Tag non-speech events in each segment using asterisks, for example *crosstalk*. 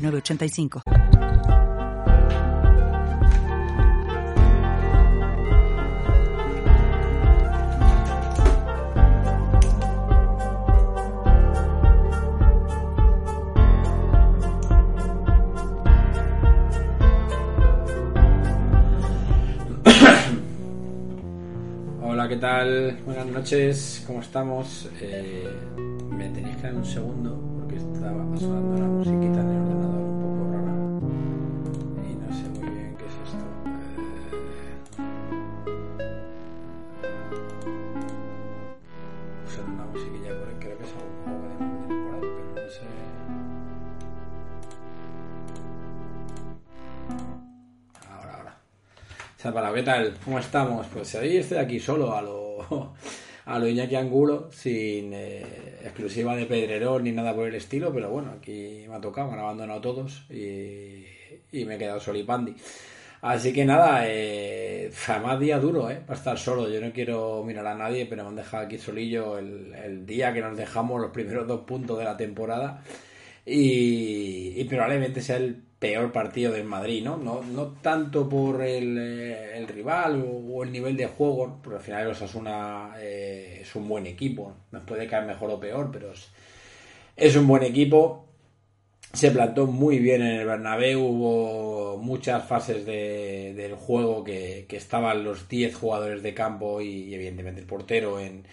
985. *coughs* Hola, ¿qué tal? Buenas noches, ¿cómo estamos? Eh, me tenéis que dar un segundo porque estaba sonando la musiquita en el ordenador Musiquilla por ahí, creo que es juego de ahí, pero no sé. Ahora, ahora. ¿qué tal? ¿Cómo estamos? Pues hoy estoy aquí solo a lo, a lo Iñaki Angulo, sin eh, exclusiva de Pedrerón ni nada por el estilo, pero bueno, aquí me ha tocado, me han abandonado todos y, y me he quedado solipandi. Así que nada, eh, jamás día duro, ¿eh? Para estar solo. Yo no quiero mirar a nadie, pero me han dejado aquí solillo el, día que nos dejamos los primeros dos puntos de la temporada. Y, y probablemente sea el peor partido del Madrid, ¿no? No, no tanto por el, eh, rival o, el nivel de juego, porque al final el Osasuna eh, es un buen equipo. Nos puede caer mejor o peor, pero es un buen equipo se plantó muy bien en el Bernabéu, hubo muchas fases de, del juego que, que, estaban los 10 jugadores de campo y, evidentemente el portero en,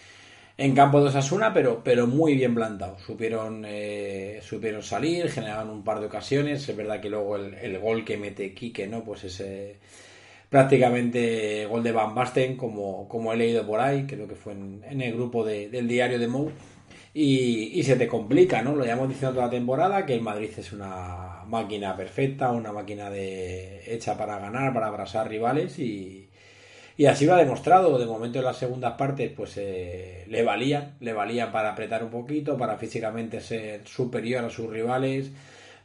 en, campo de Osasuna, pero, pero muy bien plantados. Supieron, eh, supieron salir, generaron un par de ocasiones. Es verdad que luego el, el gol que mete Quique, ¿no? Pues ese prácticamente gol de Van Basten, como, como he leído por ahí, creo que fue en, en el grupo de, del diario de Mou y, y, se te complica, ¿no? Lo llevamos diciendo toda la temporada, que el Madrid es una máquina perfecta, una máquina de hecha para ganar, para abrazar rivales y, y así lo ha demostrado. De momento en las segundas partes, pues eh, le valía, le valía para apretar un poquito, para físicamente ser superior a sus rivales,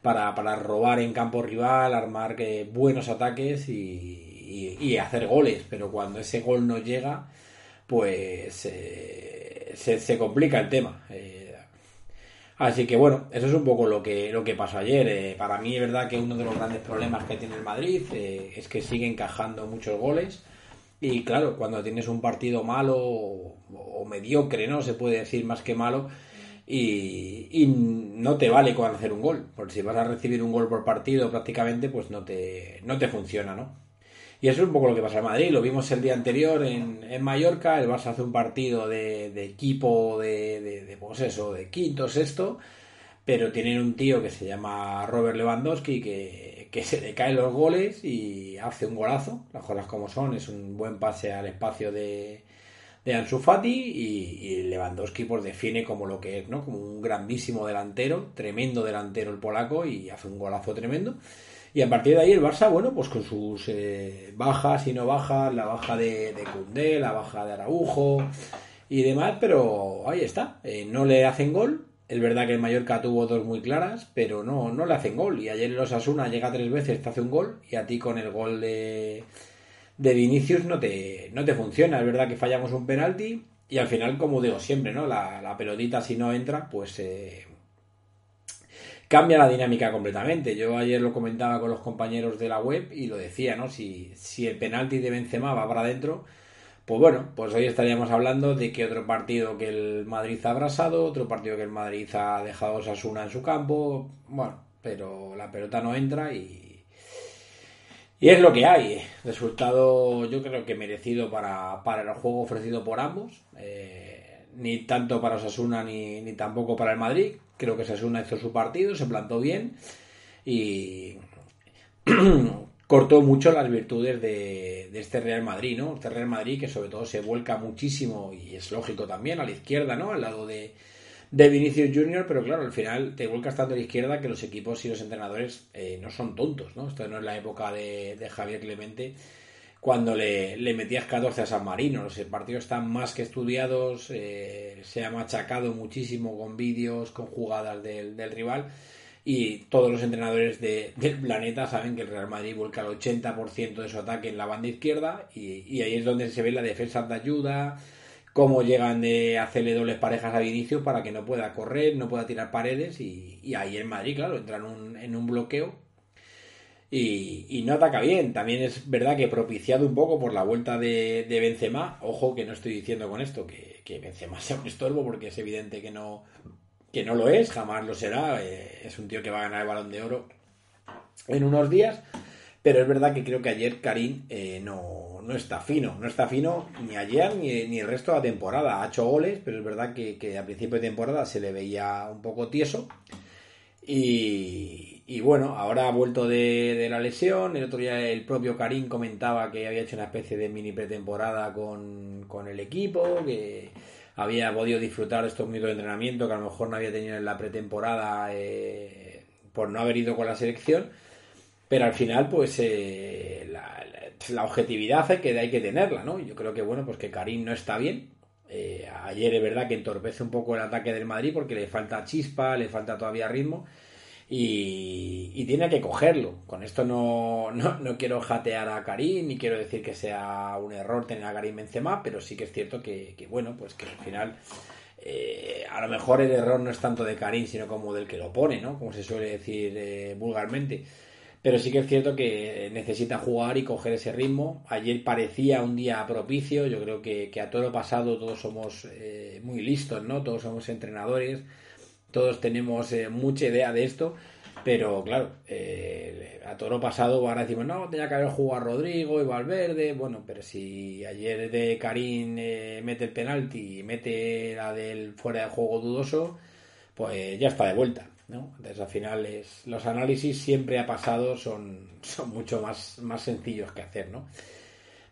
para, para robar en campo rival, armar eh, buenos ataques y, y, y, hacer goles. Pero cuando ese gol no llega, pues... Eh, se, se, complica el tema. Eh, así que bueno, eso es un poco lo que, lo que pasó ayer. Eh, para mí es verdad que uno de los grandes problemas que tiene el Madrid eh, es que sigue encajando muchos goles. Y claro, cuando tienes un partido malo o, mediocre, ¿no? Se puede decir más que malo. Y, y, no te vale con hacer un gol. Porque si vas a recibir un gol por partido prácticamente, pues no te, no te funciona, ¿no? Y eso es un poco lo que pasa en Madrid. Lo vimos el día anterior en, en Mallorca. El Barça hace un partido de, de equipo de, de, de, pues eso, de quinto, sexto. Pero tienen un tío que se llama Robert Lewandowski que, que se le caen los goles y hace un golazo. Las cosas como son. Es un buen pase al espacio de, de Ansu Fati y, y, Lewandowski pues define como lo que es, ¿no? Como un grandísimo delantero, tremendo delantero el polaco y hace un golazo tremendo. Y a partir de ahí el Barça, bueno, pues con sus eh, bajas y no bajas, la baja de, de la baja de Araujo y demás, pero ahí está. Eh, no le hacen gol. Es verdad que el Mallorca tuvo dos muy claras, pero no, no le hacen gol. Y ayer los Asuna llega tres veces, te hace un gol, y a ti con el gol de, de Vinicius no te, no te funciona. Es verdad que fallamos un penalti, y al final, como digo siempre, ¿no? La, la pelotita si no entra, pues eh, cambia la dinámica completamente. Yo ayer lo comentaba con los compañeros de la web y lo decía, ¿no? Si, si el penalti de Benzema va para adentro, pues bueno, pues hoy estaríamos hablando de que otro partido que el Madrid ha abrasado, otro partido que el Madrid ha dejado Sasuna en su campo, bueno, pero la pelota no entra y, y es lo que hay. Resultado yo creo que merecido para, para el juego ofrecido por ambos. Eh, ni tanto para Osasuna ni, ni tampoco para el Madrid. Creo que Sasuna hizo su partido, se plantó bien y *clears throat* cortó mucho las virtudes de, este Real Madrid, ¿no? Este Real Madrid que sobre todo se vuelca muchísimo y es lógico también a la izquierda, ¿no? Al lado de, de Vinicius Junior, pero claro, al final te vuelcas tanto a la izquierda que los equipos y los entrenadores eh, no son tontos, ¿no? Esto no es la época de, Javier Clemente cuando le, metías 14 a San Marino. Los partidos están más que estudiados, eh, se ha machacado muchísimo con vídeos, con jugadas del, rival y todos los entrenadores del planeta saben que el Real Madrid vuelca el 80% de su ataque en la banda izquierda y, y ahí es donde se ve la defensa de ayuda, cómo llegan de hacerle dobles parejas a Vinicius para que no pueda correr, no pueda tirar paredes y, ahí en Madrid, claro, entra en un, en un bloqueo y, no ataca bien. También es verdad que propiciado un poco por la vuelta de, de Benzema, ojo que no estoy diciendo con esto que, que Benzema *laughs* sea un estorbo porque es evidente que no, que no lo es, jamás lo será, eh, es un tío que va a ganar el balón de oro en unos días, pero es verdad que creo que ayer Karim eh, no, no, está fino. No está fino ni ayer ni, ni, el resto de la temporada. Ha hecho goles, pero es verdad que, que a principio de temporada se le veía un poco tieso. Y, y bueno, ahora ha vuelto de, de, la lesión. El otro día el propio Karim comentaba que había hecho una especie de mini pretemporada con, con el equipo, que había podido disfrutar de estos minutos de entrenamiento que a lo mejor no había tenido en la pretemporada eh, por no haber ido con la selección pero al final pues eh, la, objetividad hay que, hay que tenerla, ¿no? Yo creo que bueno, pues que Karim no está bien. Eh, ayer es verdad que entorpece un poco el ataque del Madrid porque le falta chispa, le falta todavía ritmo y, tiene que cogerlo. Con esto no, no, quiero jatear a Karim ni quiero decir que sea un error tener a Karim Benzema, pero sí que es cierto que, bueno, pues que al final eh, a lo mejor el error no es tanto de Karim sino como del que lo pone, ¿no? Como se suele decir vulgarmente. Pero sí que es cierto que necesita jugar y coger ese ritmo. Ayer parecía un día propicio. Yo creo que, a todo lo pasado todos somos eh, muy listos, ¿no? Todos somos entrenadores. Todos tenemos eh, mucha idea de esto. Pero claro, eh, a todo lo pasado ahora decimos, no, tenía que haber jugado Rodrigo y Valverde. Bueno, pero si ayer de Karim mete el penalti y mete la del fuera de juego dudoso, pues ya está de vuelta. Entonces, al final, los análisis siempre ha pasado son, son mucho más, más sencillos que hacer, ¿no?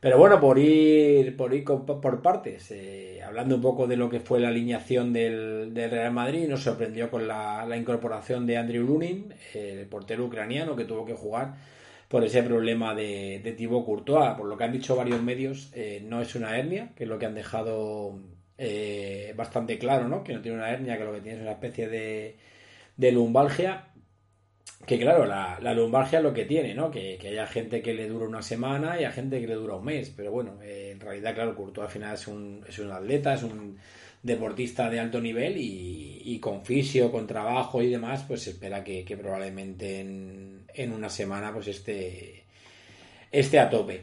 Pero bueno, por ir por, ir por partes, eh, hablando un poco de lo que fue la alineación del, Real Madrid, nos sorprendió con la, incorporación de Andrew Lunin, el portero ucraniano que tuvo que jugar por ese problema de, de Thibaut Courtois. Por lo que han dicho varios medios, eh, no es una hernia, que es lo que han dejado eh, bastante claro, ¿no? Que no tiene una hernia, que lo que tiene es una especie de de lumbalgia, que claro, la, la lumbalgia es lo que tiene, ¿no? Que, haya gente que le dura una semana y hay gente que le dura un mes, pero bueno, eh, en realidad, claro, Courtois al final es un, es un atleta, es un deportista de alto nivel y, con fisio, con trabajo y demás, pues se espera que, probablemente en, en, una semana pues esté, esté a tope.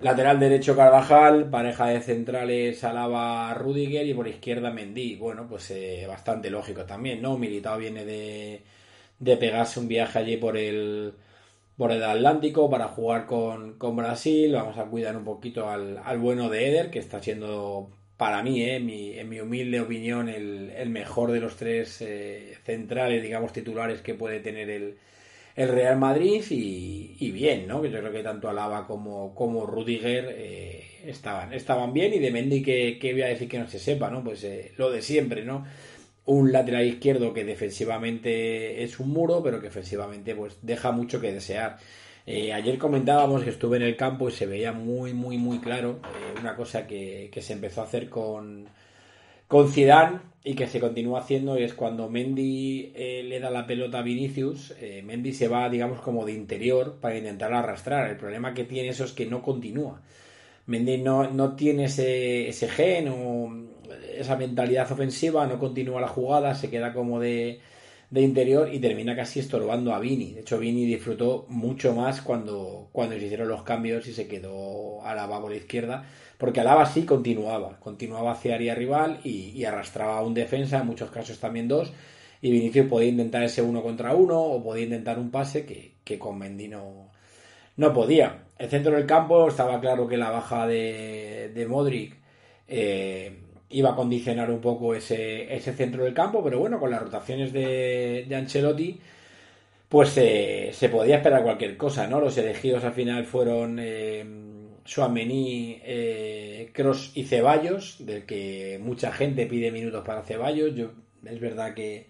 Lateral derecho Carvajal, pareja de centrales Alaba Rudiger y por izquierda Mendy. Bueno, pues eh, bastante lógico también, ¿no? Militao viene de, de pegarse un viaje allí por el por el Atlántico para jugar con, Brasil. Vamos a cuidar un poquito al, bueno de Eder, que está siendo para mí, eh, en mi humilde opinión, el, el mejor de los tres eh, centrales, digamos, titulares que puede tener el, el Real Madrid y, bien, ¿no? Que yo creo que tanto Alaba como, como Rudiger eh, estaban, estaban bien y de Mendy que, voy a decir que no se sepa, ¿no? Pues eh, lo de siempre, ¿no? Un lateral izquierdo que defensivamente es un muro, pero que ofensivamente pues deja mucho que desear. Eh, ayer comentábamos que estuve en el campo y se veía muy, muy, muy claro una cosa que, que se empezó a hacer con, con Zidane y que se continúa haciendo es cuando Mendy eh, le da la pelota a Vinicius, eh, Mendy se va, digamos, como de interior para intentar arrastrar. El problema que tiene eso es que no continúa. Mendy no, no tiene ese, ese gen o esa mentalidad ofensiva, no continúa la jugada, se queda como de, de interior y termina casi estorbando a Vini. De hecho, Vini disfrutó mucho más cuando, cuando se hicieron los cambios y se quedó a la por la izquierda porque Alaba sí continuaba, continuaba hacia área rival y, arrastraba a un defensa, en muchos casos también dos, y Vinicius podía intentar ese uno contra uno o podía intentar un pase que, con Mendy no, podía. El centro del campo estaba claro que la baja de, de Modric eh, iba a condicionar un poco ese, ese, centro del campo, pero bueno, con las rotaciones de, de Ancelotti, pues eh, se podía esperar cualquier cosa, ¿no? Los elegidos al final fueron... Eh, Suamení, eh, Cross y Ceballos, del que mucha gente pide minutos para Ceballos. Yo, es verdad que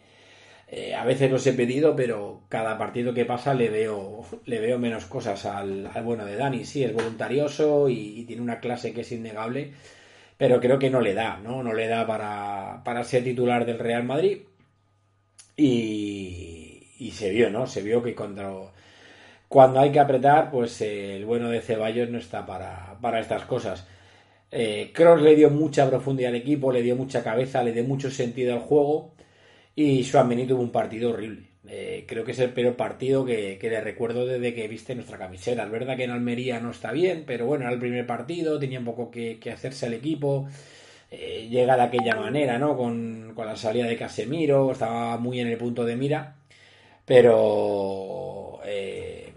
eh, a veces los he pedido, pero cada partido que pasa le veo, le veo menos cosas al, bueno de Dani. Sí, es voluntarioso y, tiene una clase que es innegable, pero creo que no le da, ¿no? No le da para, para ser titular del Real Madrid. Y, y se vio, ¿no? Se vio que cuando, hay que apretar, pues eh, el bueno de Ceballos no está para, para estas cosas. Eh, Cross le dio mucha profundidad al equipo, le dio mucha cabeza, le dio mucho sentido al juego y Suamení tuvo un partido horrible. Eh, creo que es el peor partido que, le recuerdo desde que viste nuestra camiseta. Es verdad que en Almería no está bien, pero bueno, era el primer partido, tenía un poco que, hacerse al equipo. llega de aquella manera, ¿no? Con, con, la salida de Casemiro, estaba muy en el punto de mira. Pero. Eh,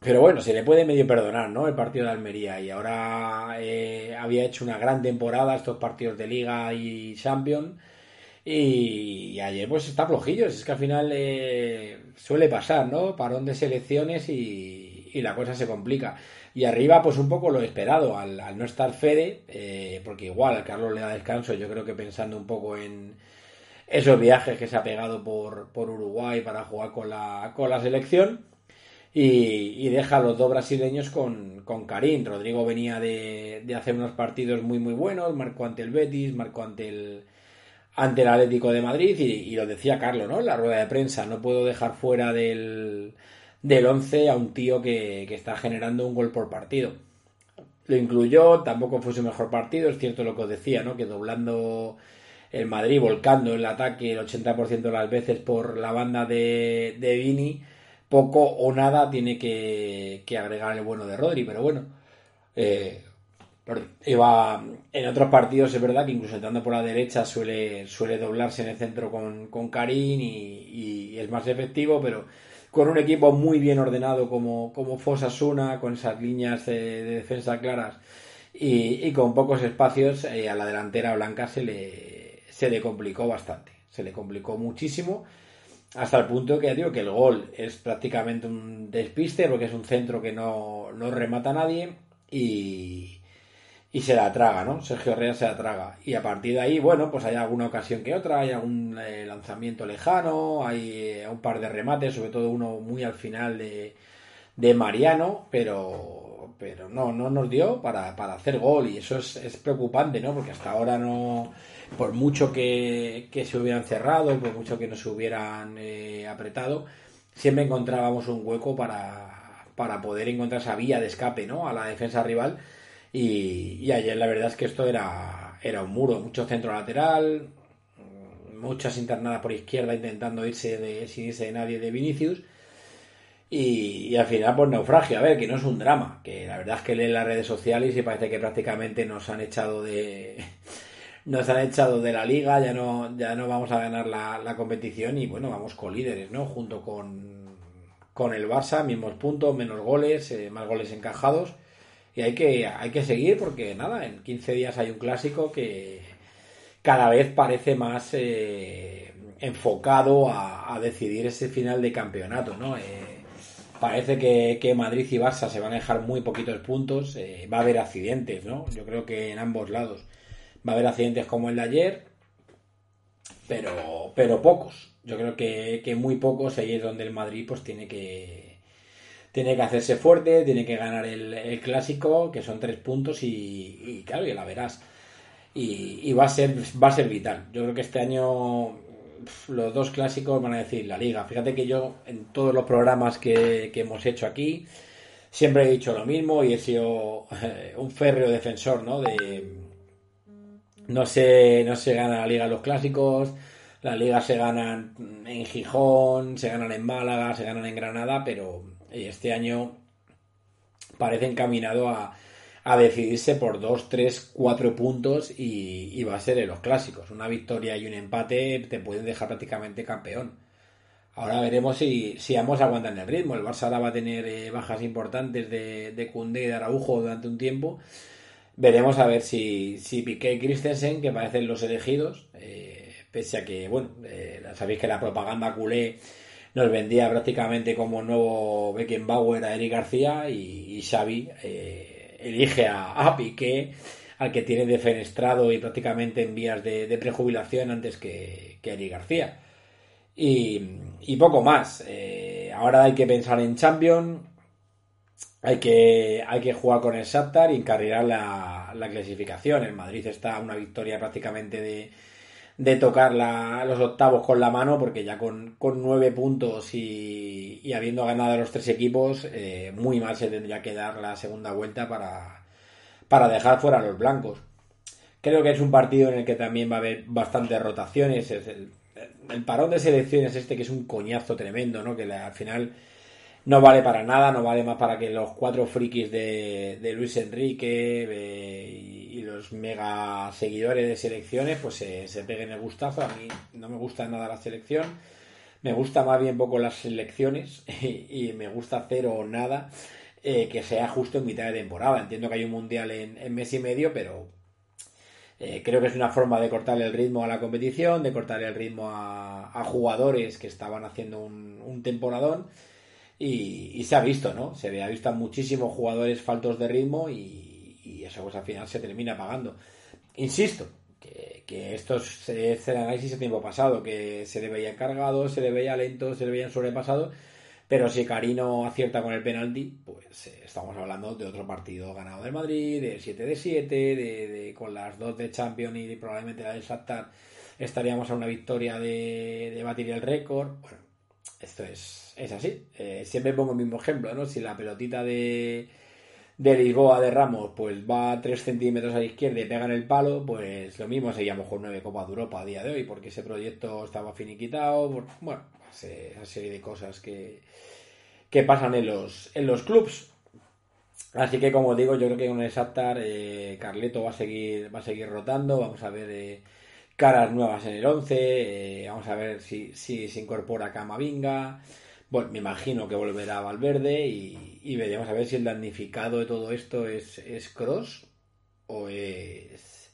pero bueno, se le puede medio perdonar, ¿no? El partido de Almería. Y ahora eh, había hecho una gran temporada estos partidos de Liga y Champions. Y, ayer pues está flojillo. Es que al final eh, suele pasar, ¿no? Parón de selecciones y, y, la cosa se complica. Y arriba, pues un poco lo esperado, al, al no estar Fede, porque igual a Carlos le da descanso, yo creo que pensando un poco en, esos viajes que se ha pegado por, por Uruguay para jugar con la, con la selección. Y, deja a los dos brasileños con, con Karim. Rodrigo venía de, de, hacer unos partidos muy muy buenos, marcó ante el Betis, marcó ante el, ante el Atlético de Madrid y, lo decía Carlos, ¿no? En la rueda de prensa, no puedo dejar fuera del, del 11 a un tío que, que está generando un gol por partido. Lo incluyó, tampoco fue su mejor partido, es cierto lo que os decía, ¿no? Que doblando el Madrid volcando el ataque el 80% de las veces por la banda de, de Vini, poco o nada tiene que, agregar el bueno de Rodri, pero bueno, eh, iba en otros partidos es verdad que incluso entrando por la derecha suele, suele doblarse en el centro con, con Karim y, es más efectivo, pero con un equipo muy bien ordenado como, como Suna, con esas líneas de, defensa claras y, con pocos espacios eh, a la delantera blanca se le se le complicó bastante, se le complicó muchísimo, hasta el punto que digo que el gol es prácticamente un despiste, porque es un centro que no, no remata a nadie y, y se la traga, ¿no? Sergio Herrera se la traga. Y a partir de ahí, bueno, pues hay alguna ocasión que otra, hay algún eh, lanzamiento lejano, hay eh, un par de remates, sobre todo uno muy al final de, de Mariano, pero, pero no, no nos dio para, para hacer gol y eso es, es preocupante, ¿no? Porque hasta ahora no por mucho que, se hubieran cerrado, por mucho que no se hubieran eh, apretado, siempre encontrábamos un hueco para, para, poder encontrar esa vía de escape ¿no? a la defensa rival. Y, ayer la verdad es que esto era, era un muro, mucho centro lateral, muchas internadas por izquierda intentando irse de, sin irse de nadie de Vinicius. Y, al final, pues naufragio. A ver, que no es un drama, que la verdad es que leen las redes sociales y parece que prácticamente nos han echado de, *laughs* nos han echado de la liga, ya no, ya no vamos a ganar la, competición y bueno, vamos con líderes, ¿no? Junto con, con el Barça, mismos puntos, menos goles, eh, más goles encajados. Y hay que, hay que seguir porque nada, en 15 días hay un clásico que cada vez parece más eh, enfocado a, decidir ese final de campeonato, ¿no? Eh, parece que, que, Madrid y Barça se van a dejar muy poquitos puntos, va a haber accidentes, ¿no? Yo creo que en ambos lados. Va a haber accidentes como el de ayer, pero, pero pocos. Yo creo que, muy pocos. Ahí es donde el Madrid pues tiene que tiene que hacerse fuerte, tiene que ganar el, clásico, que son tres puntos y, claro, ya la verás. Y, va a ser va a ser vital. Yo creo que este año los dos clásicos van a decir la liga. Fíjate que yo en todos los programas que, hemos hecho aquí siempre he dicho lo mismo y he sido eh, un férreo defensor ¿no? de, no se, no se gana la liga en los clásicos, las ligas se ganan en Gijón, se ganan en Málaga, se ganan en Granada, pero este año parece encaminado a, a decidirse por dos, tres, cuatro puntos y, va a ser en los clásicos. Una victoria y un empate te pueden dejar prácticamente campeón. Ahora veremos si, si ambos aguantan el ritmo. El Barça va a tener eh, bajas importantes de, de Cundé y de Araujo durante un tiempo Veremos a ver si, si Piqué y Christensen, que parecen los elegidos, eh, pese a que, bueno, eh, sabéis que la propaganda culé nos vendía prácticamente como nuevo Beckenbauer a Eric García y, Xavi eh, elige a, a, Piqué al que tiene defenestrado y prácticamente en vías de, prejubilación antes que, Eric García. Y, poco más eh, ahora hay que pensar en Champions hay que, hay que jugar con el Shakhtar y encarrilar la, la clasificación. El Madrid está una victoria prácticamente de de tocar los octavos con la mano, porque ya con, nueve puntos y, habiendo ganado a los tres equipos, eh, muy mal se tendría que dar la segunda vuelta para, para dejar fuera a los blancos. Creo que es un partido en el que también va a haber bastantes rotaciones. Es el, el parón de selecciones este que es un coñazo tremendo, ¿no? Que al final no vale para nada, no vale más para que los cuatro frikis de, de Luis Enrique y, los mega seguidores de selecciones pues se, peguen el gustazo. A mí no me gusta nada la selección, me gusta más bien poco las selecciones *laughs* y, me gusta cero o nada eh, que sea justo en mitad de temporada. Entiendo que hay un mundial en, mes y medio, pero eh, creo que es una forma de cortarle el ritmo a la competición, de cortarle el ritmo a, jugadores que estaban haciendo un temporadón y, se ha visto, ¿no? Se ha visto a muchísimos jugadores faltos de ritmo y, eso pues al final se termina pagando. Insisto, que, esto es el análisis de tiempo pasado, que se le veía cargado, se le veía lento, se le veía sobrepasado, pero si Carino acierta con el penalti, pues eh, estamos hablando de otro partido ganado del Madrid, de 7 de 7, de, con las dos de Champions y probablemente la de Shakhtar estaríamos a una victoria de, de batir el récord. Bueno, esto es es así. Eh, siempre pongo el mismo ejemplo, ¿no? Si la pelotita de, de Lisboa de Ramos pues va 3 centímetros a la izquierda y pega en el palo, pues lo mismo seguíamos con nueve Copas de Europa a día de hoy, porque ese proyecto estaba finiquitado, bueno, esa serie de cosas que, que pasan en los, en los clubs. Así que como digo, yo creo que con el Shakhtar eh, Carleto va a seguir va a seguir rotando, vamos a ver eh, caras nuevas en el 11, vamos a ver si, si se incorpora Camavinga, bueno, me imagino que volverá Valverde y, veremos a ver si el damnificado de todo esto es, es Cross o es,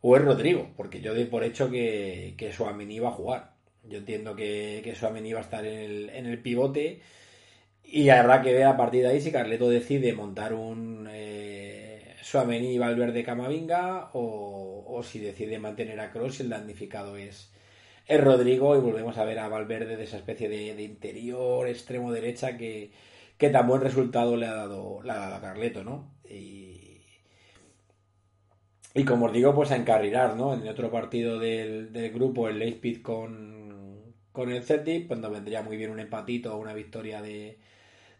o es Rodrigo, porque yo doy por hecho que, que Suamení va a jugar. Yo entiendo que, que Suamení va a estar en el, en el pivote y habrá que ver a partir de ahí si Carleto decide montar un eh, Suamení Valverde Camavinga o, o si decide mantener a Cross y el damnificado es, es Rodrigo y volvemos a ver a Valverde de esa especie de, interior extremo derecha que, tan buen resultado le ha dado, la a Carleto, ¿no? Y, y como os digo, pues a encarrilar, ¿no? En otro partido del, grupo, el Leipzig con, con el Celtic, cuando vendría muy bien un empatito o una victoria de,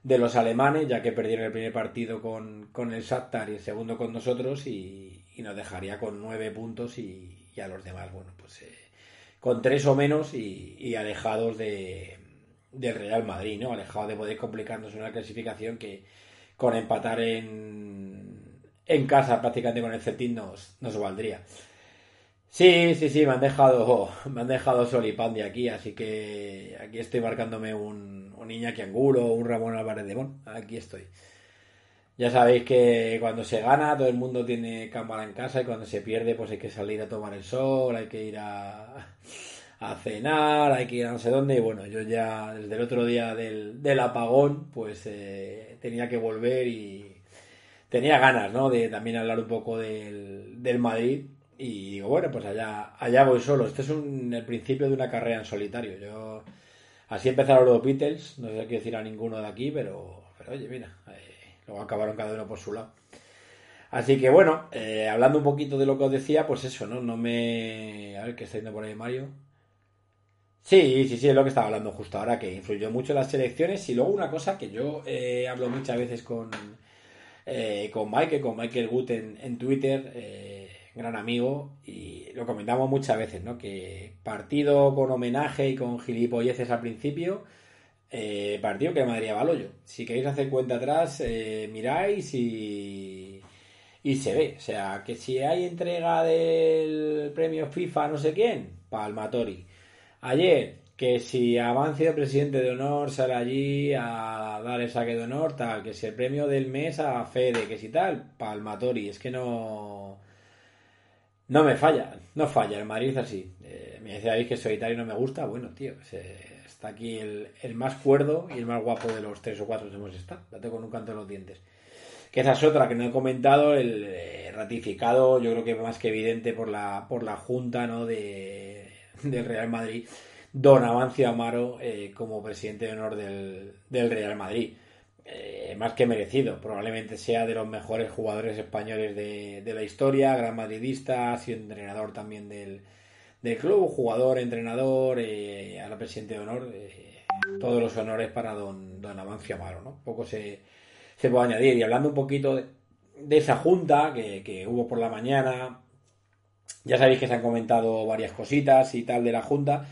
de los alemanes, ya que perdieron el primer partido con, con el Shakhtar y el segundo con nosotros y, nos dejaría con nueve puntos y, a los demás, bueno, pues... Eh, con tres o menos y, alejados de, del Real Madrid, ¿no? Alejados de poder complicarnos una clasificación que con empatar en, en casa prácticamente con el nos, nos valdría. Sí, sí, sí, me han dejado, *laughs* me han dejado Solipandi aquí, así que aquí estoy marcándome un, un Iñaki Angulo, un Ramón Álvarez de Bon, aquí estoy. Ya sabéis que cuando se gana todo el mundo tiene cámara en casa y cuando se pierde pues hay que salir a tomar el sol, hay que ir a, a cenar, hay que ir a no sé dónde y bueno, yo ya desde el otro día del, del apagón pues eh, tenía que volver y tenía ganas, ¿no? De también hablar un poco del, del Madrid y digo, bueno, pues allá, allá voy solo. Este es un, el principio de una carrera en solitario. Yo así empezaron los Beatles, no sé qué decir a ninguno de aquí, pero, pero oye, mira, eh, Luego acabaron cada uno por su lado. Así que bueno, eh, hablando un poquito de lo que os decía, pues eso, ¿no? No me... A ver, ¿qué está yendo por ahí Mario? Sí, sí, sí, es lo que estaba hablando justo ahora, que influyó mucho en las selecciones. Y luego una cosa que yo eh, hablo muchas veces con, eh, con Mike, con Michael Gut en, Twitter, eh, gran amigo, y lo comentamos muchas veces, ¿no? Que partido con homenaje y con gilipolleces al principio eh, partido que Madrid Baloyo. Si queréis hacer cuenta atrás, eh, miráis y, y se ve. O sea, que si hay entrega del premio FIFA no sé quién, Palmatori. Ayer, que si avance el presidente de honor sale allí a dar el saque de honor, tal, que si el premio del mes a Fede, que si tal, Palmatori. Es que no... No me falla, no falla, el Madrid es así. Eh, me decíais que solitario no me gusta, bueno, tío, Aquí el, más cuerdo y el más guapo de los tres o cuatro que hemos estado. Date con un canto de los dientes. Que esa es otra que no he comentado, el eh, ratificado, yo creo que más que evidente por la, por la Junta ¿no? de, del Real Madrid, don Amancio Amaro eh, como presidente de honor del, del Real Madrid. Eh, más que merecido. Probablemente sea de los mejores jugadores españoles de, de la historia, gran madridista, ha sido entrenador también del, del club, jugador, entrenador, eh, a la presidente de honor. Eh, todos los honores para don, don Amancio Amaro, ¿no? Poco se, se puede añadir. Y hablando un poquito de, de esa junta que, que, hubo por la mañana, ya sabéis que se han comentado varias cositas y tal de la junta.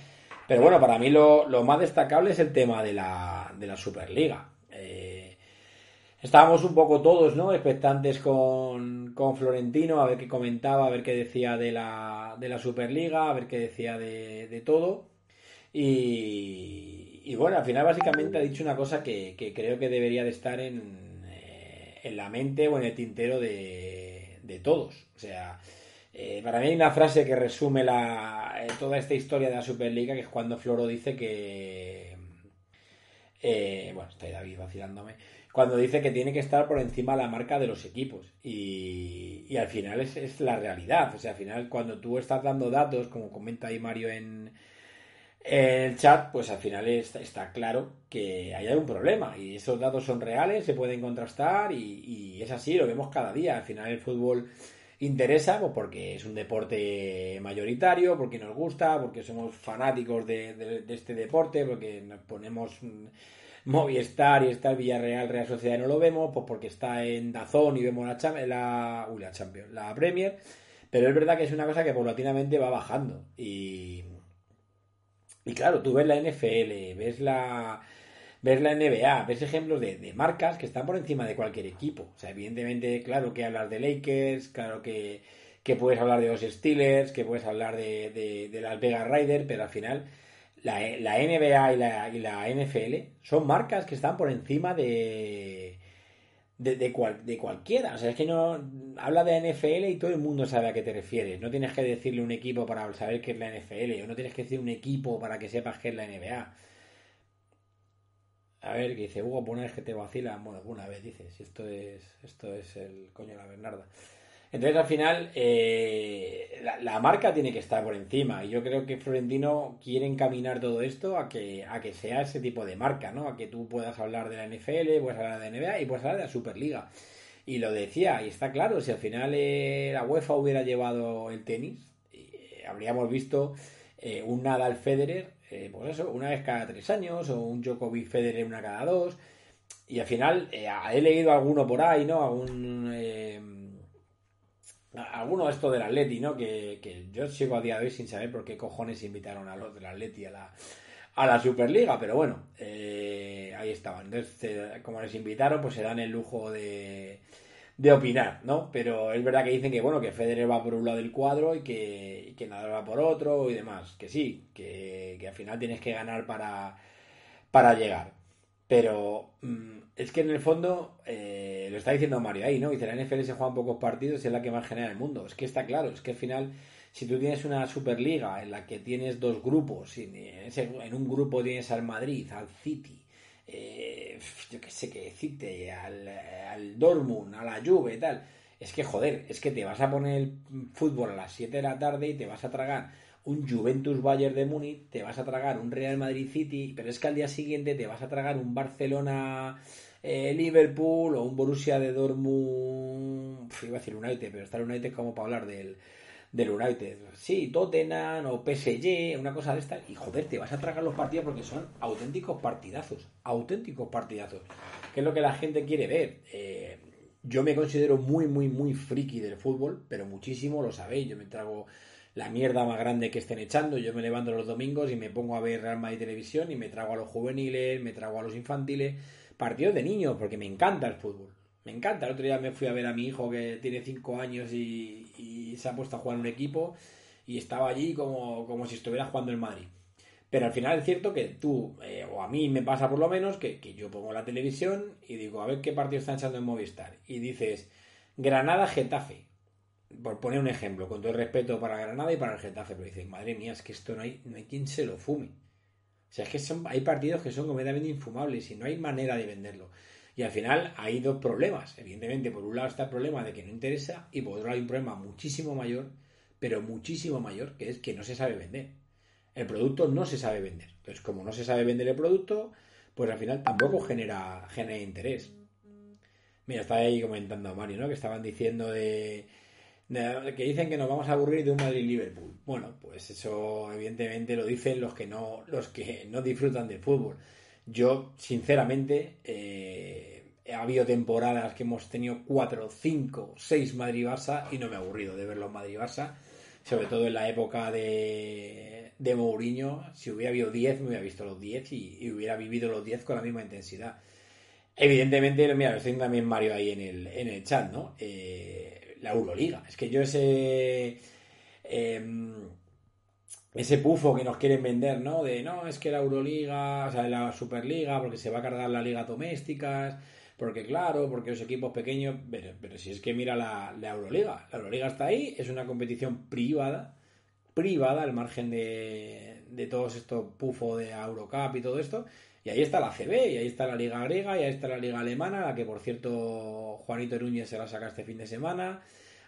Pero bueno, para mí lo, lo más destacable es el tema de la, de la Superliga. Estábamos un poco todos, ¿no? Expectantes con, con, Florentino, a ver qué comentaba, a ver qué decía de la, de la Superliga, a ver qué decía de, de todo. Y, y, bueno, al final básicamente ha dicho una cosa que, que creo que debería de estar en, eh, en, la mente o en el tintero de, de todos. O sea, eh, para mí hay una frase que resume la, eh, toda esta historia de la Superliga, que es cuando Floro dice que... Bueno, estoy David vacilándome. Cuando dice que tiene que estar por encima la marca de los equipos. Y, y al final es, es, la realidad. O sea, al final cuando tú estás dando datos, como comenta ahí Mario en, en el chat, pues al final está, está, claro que hay un problema. Y esos datos son reales, se pueden contrastar y, y es así, lo vemos cada día. Al final el fútbol interesa, pues porque es un deporte mayoritario, porque nos gusta, porque somos fanáticos de, de, de este deporte, porque nos ponemos Movistar y está el Villarreal, Real Sociedad no lo vemos, pues porque está en Dazón y vemos la, la, uy, la Champions, la Premier, pero es verdad que es una cosa que paulatinamente va bajando y, y claro, tú ves la NFL, ves la ves la NBA, ves ejemplos de, de, marcas que están por encima de cualquier equipo. O sea, evidentemente, claro que hablas de Lakers, claro que, que puedes hablar de los Steelers, que puedes hablar de, de, de las Vegas Raiders, pero al final la, la NBA y la, y la, NFL son marcas que están por encima de, de, de, cual, de cualquiera. O sea, es que no habla de NFL y todo el mundo sabe a qué te refieres. No tienes que decirle un equipo para saber qué es la NFL, o no tienes que decir un equipo para que sepas qué es la NBA. A ver, que dice, Hugo, vez que te vacilan, bueno, alguna vez dices, esto es, esto es el coño de la Bernarda. Entonces, al final, eh, la, marca tiene que estar por encima. Y yo creo que Florentino quiere encaminar todo esto a que, a que sea ese tipo de marca, ¿no? A que tú puedas hablar de la NFL, puedas hablar de la NBA y puedas hablar de la Superliga. Y lo decía, y está claro, si al final eh, la UEFA hubiera llevado el tenis, eh, habríamos visto eh, un Nadal Federer, eh, pues eso, una vez cada tres años, o un Djokovic Federer una cada dos. Y al final, he leído alguno por ahí, ¿no? Algún. Eh, alguno de estos del Atleti, ¿no? Que, yo sigo a día de hoy sin saber por qué cojones invitaron a los del Atleti a la, a la Superliga, pero bueno, eh, ahí estaban. Entonces, como les invitaron, pues se dan el lujo de, de opinar, ¿no? Pero es verdad que dicen que, bueno, que Federer va por un lado del cuadro y que, Nadal va por otro y demás. Que sí, que, que al final tienes que ganar para, para llegar. Pero mmm, es que en el fondo, eh, lo está diciendo Mario ahí, ¿no? Dice, la NFL se juega pocos partidos y es la que más genera el mundo. Es que está claro, es que al final, si tú tienes una Superliga en la que tienes dos grupos, en un grupo tienes al Madrid, al City, eh, yo qué sé qué decirte, al, al Dortmund, a la Juve y tal. Es que joder, es que te vas a poner el fútbol a las 7 de la tarde y te vas a tragar un Juventus Bayern de Múnich, te vas a tragar un Real Madrid City, pero es que al día siguiente te vas a tragar un Barcelona eh, Liverpool o un Borussia de Dortmund, iba a decir United, pero está el United como para hablar del, del United. Sí, Tottenham o PSG, una cosa de esta. Y joder, te vas a tragar los partidos porque son auténticos partidazos. Auténticos partidazos. Que es lo que la gente quiere ver. Eh, yo me considero muy, muy, muy friki del fútbol, pero muchísimo, lo sabéis. Yo me trago la mierda más grande que estén echando. Yo me levanto los domingos y me pongo a ver Real Madrid Televisión y me trago a los juveniles, me trago a los infantiles. Partidos de niños, porque me encanta el fútbol. Me encanta. El otro día me fui a ver a mi hijo que tiene 5 años y, se ha puesto a jugar en un equipo y estaba allí como, como si estuviera jugando en Madrid. Pero al final es cierto que tú, eh, o a mí me pasa por lo menos, que, yo pongo la televisión y digo, a ver qué partido están echando en Movistar. Y dices, Granada-Getafe. Por poner un ejemplo, con todo el respeto para Granada y para el Getafe. Pero dices, madre mía, es que esto no hay, no hay quien se lo fume. O sea, es que son, hay partidos que son completamente infumables y no hay manera de venderlo. Y al final hay dos problemas. Evidentemente, por un lado está el problema de que no interesa y por otro lado hay un problema muchísimo mayor, pero muchísimo mayor, que es que no se sabe vender. El producto no se sabe vender. Entonces, como no se sabe vender el producto, pues al final tampoco genera, genera interés. Mira, está ahí comentando Mario, ¿no? Que estaban diciendo de, que dicen que nos vamos a aburrir de un Madrid Liverpool. Bueno, pues eso evidentemente lo dicen los que no los que no disfrutan del fútbol. Yo, sinceramente, eh, ha habido temporadas que hemos tenido 4, 5, 6 Madrid-Barça y no me he aburrido de ver los Madrid-Barça. Sobre todo en la época de, de Mourinho. Si hubiera habido 10, me hubiera visto los 10 y, hubiera vivido los 10 con la misma intensidad. Evidentemente, mira, lo estoy también Mario ahí en el, en el chat, ¿no? Eh, la Euroliga. Es que yo ese... Em, ese pufo que nos quieren vender, ¿no? De no, es que la Euroliga, o sea, la Superliga, porque se va a cargar la liga domésticas, porque claro, porque los equipos pequeños, pero, pero si es que mira la, Euroliga, la Euroliga está ahí, es una competición privada, privada al margen de, de todos estos pufos de Eurocup y todo esto, y ahí está la CB, y ahí está la liga griega, y ahí está la liga alemana, la que por cierto Juanito Núñez se la saca este fin de semana,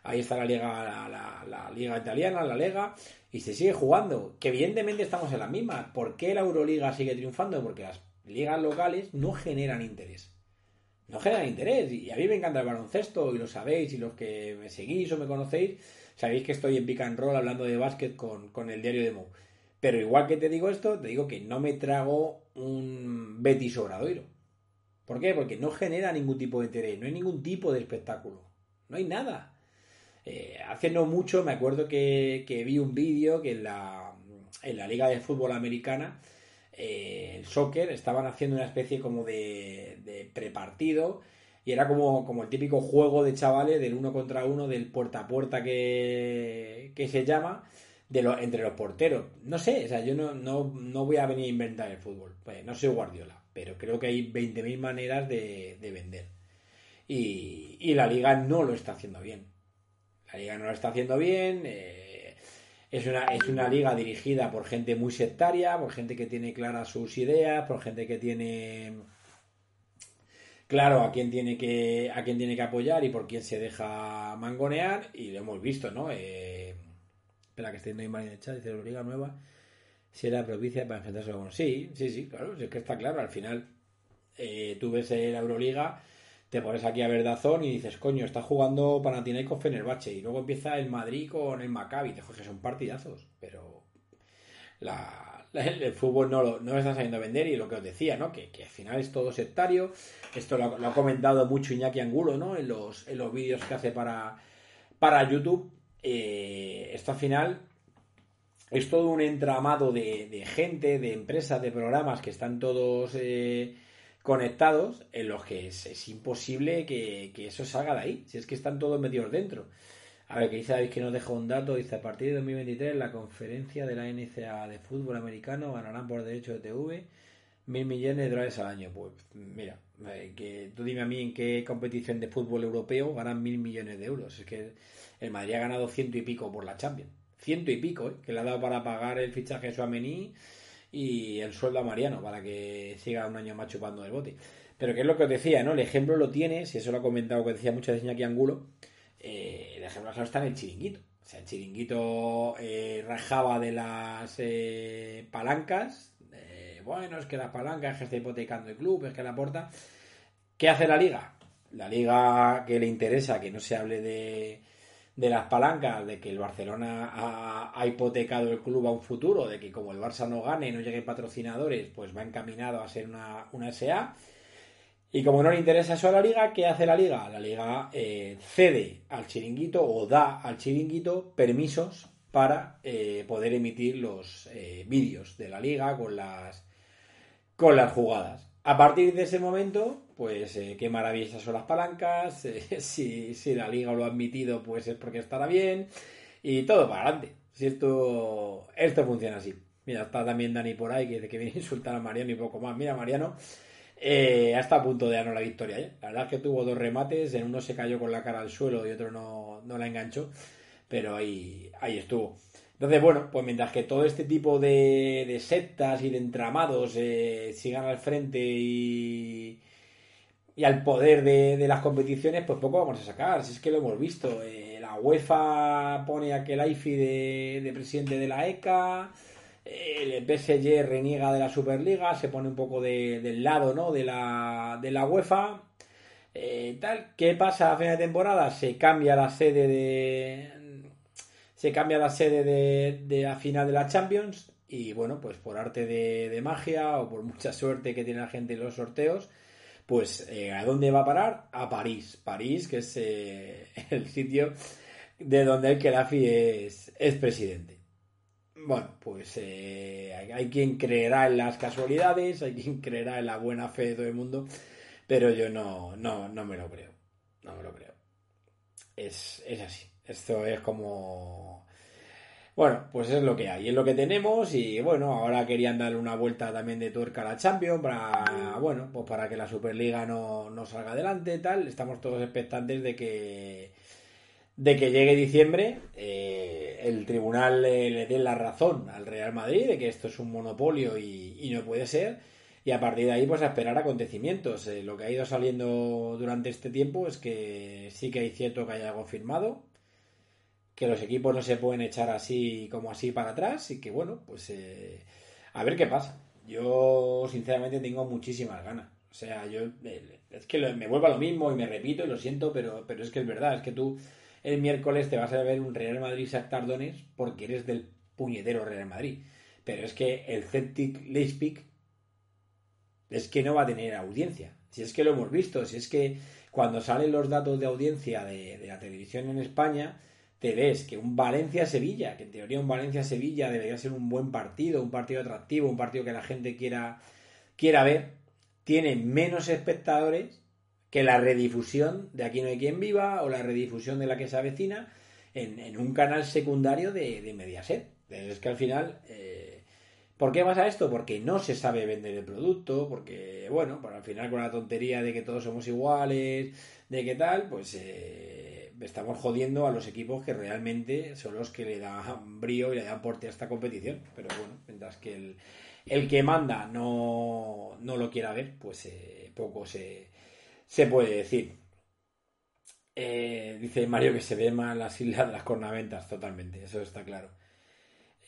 ahí está la liga, la, liga italiana, la Lega, y se sigue jugando. Que evidentemente estamos en la misma. ¿Por qué la Euroliga sigue triunfando? Porque las ligas locales no generan interés. No generan interés. Y a mí me encanta el baloncesto, y lo sabéis, y los que me seguís o me conocéis, sabéis que estoy en pick and roll hablando de básquet con, el diario de Mo. Pero igual que te digo esto, te digo que no me trago un Betis Obradoiro. ¿Por qué? Porque no genera ningún tipo de interés, no hay ningún tipo de espectáculo. No hay nada. Eh, hace no mucho me acuerdo que, vi un vídeo que en la, en la Liga de Fútbol Americana, eh, el soccer, estaban haciendo una especie como de, de prepartido y era como, como el típico juego de chavales del uno contra uno, del puerta a puerta que, que se llama, de entre los porteros. No sé, o sea, yo no, no, no voy a venir a inventar el fútbol, pues no soy Guardiola, pero creo que hay 20.000 maneras de, de vender. Y, y la liga no lo está haciendo bien. La liga no lo está haciendo bien. Eh, es, una, es una liga dirigida por gente muy sectaria, por gente que tiene claras sus ideas, por gente que tiene claro a quién tiene que a quién tiene que apoyar y por quién se deja mangonear y lo hemos visto, ¿no? Eh, espera que esté viendo mal en el chat, dice la liga nueva si era propicia para enfrentarse con sí, sí, sí, claro, es que está claro, al final eh, tú ves la Euroliga te pones aquí a ver Dazón y dices, coño, está jugando Panathinaikos Fenerbahce y luego empieza el Madrid con el Maccabi, te que son partidazos, pero el, fútbol no lo, no está saliendo a vender y lo que os decía, ¿no? Que, al final es todo sectario, esto lo, ha comentado mucho Iñaki Angulo, ¿no? En los, en los vídeos que hace para, para YouTube, eh, esto al final es todo un entramado de, gente, de empresas, de programas que están todos... Eh, conectados en los que es, imposible que, eso salga de ahí, si es que están todos metidos dentro. A ver, que dice David que nos deja un dato, dice a partir de 2023 la conferencia de la NCA de fútbol americano ganarán por derecho de TV mil millones de dólares al año. Pues mira, eh, que tú dime a mí en qué competición de fútbol europeo ganan mil millones de euros. Es que el Madrid ha ganado ciento y pico por la Champions. Ciento y pico, ¿eh? que le ha dado para pagar el fichaje de Suamení y el sueldo a Mariano para que siga un año más chupando el bote. Pero que es lo que os decía, ¿no? El ejemplo lo tienes, y eso lo ha comentado que decía mucho de Iñaki Angulo, eh, el ejemplo está en el chiringuito. O sea, el chiringuito eh, rajaba de las palancas. bueno, es que la palanca es que está hipotecando el club, es que la aporta. ¿Qué hace la liga? La liga que le interesa que no se hable de, de las palancas, de que el Barcelona ha, hipotecado el club a un futuro, de que como el Barça no gane y no llegue patrocinadores, pues va encaminado a ser una, una SA. Y como no le interesa eso a la liga, ¿qué hace la liga? La liga eh, cede al chiringuito o da al chiringuito permisos para eh, poder emitir los eh, vídeos de la liga con las, con las jugadas. A partir de ese momento, pues eh, qué maravillosas son las palancas, eh, *laughs* si, si, la liga lo ha admitido, pues es porque estará bien, y todo para adelante. Si esto, funciona así. Mira, está también Dani por ahí que dice que viene a insultar a Mariano y poco más. Mira, Mariano eh, hasta a punto de ganar la victoria. La verdad es que tuvo dos remates, en uno se cayó con la cara al suelo y otro no, no la enganchó, pero ahí, ahí estuvo. Entonces, bueno, pues mientras que todo este tipo de, de sectas y de entramados eh, sigan al frente y, y al poder de, las competiciones, pues poco vamos a sacar. Si es que lo hemos visto. Eh, la UEFA pone aquel AIFI de, de presidente de la ECA. El PSG reniega de la Superliga, se pone un poco del lado ¿no? de, la, de la UEFA. Eh, tal. ¿Qué pasa a fin de temporada? Se cambia la sede de. Se cambia la sede de, la final de la Champions. Y bueno, pues por arte de, magia o por mucha suerte que tiene la gente en los sorteos, pues eh, ¿a dónde va a parar? A París. París, que es eh, *laughs* el sitio de donde el Kelafi es, es presidente. Bueno, pues hay, quien creerá en las casualidades, hay quien creerá en la buena fe de todo el mundo, pero yo no, no, no me lo creo. No me lo creo. Es, es así. Esto es como... Bueno, pues es lo que hay, es lo que tenemos y bueno, ahora querían darle una vuelta también de tuerca a la Champions para, bueno, pues para que la Superliga no, no salga adelante tal. Estamos todos expectantes de que de que llegue diciembre, eh, el tribunal le, dé la razón al Real Madrid de que esto es un monopolio y, no puede ser. Y a partir de ahí, pues a esperar acontecimientos. Eh, lo que ha ido saliendo durante este tiempo es que sí que hay cierto que hay algo firmado, que los equipos no se pueden echar así como así para atrás y que bueno, pues eh, a ver qué pasa. Yo sinceramente tengo muchísimas ganas. O sea, yo es que me vuelvo a lo mismo y me repito y lo siento, pero, pero es que es verdad, es que tú el miércoles te vas a ver un Real Madrid Tardones porque eres del puñetero Real Madrid. Pero es que el Celtic Leipzig es que no va a tener audiencia. Si es que lo hemos visto, si es que cuando salen los datos de audiencia de, la televisión en España, te ves que un Valencia-Sevilla, que en teoría un Valencia-Sevilla debería ser un buen partido, un partido atractivo, un partido que la gente quiera, quiera ver, tiene menos espectadores que la redifusión de Aquí no hay quien viva o la redifusión de la que se avecina en, un canal secundario de, Mediaset. Es que al final, eh, ¿por qué pasa esto? Porque no se sabe vender el producto, porque, bueno, pues al final con la tontería de que todos somos iguales, de qué tal, pues eh, estamos jodiendo a los equipos que realmente son los que le dan brío y le dan porte a esta competición. Pero bueno, mientras que el, que manda no, no, lo quiera ver, pues eh, poco se se puede decir. Eh, dice Mario que se ve mal las islas de las cornaventas, totalmente, eso está claro.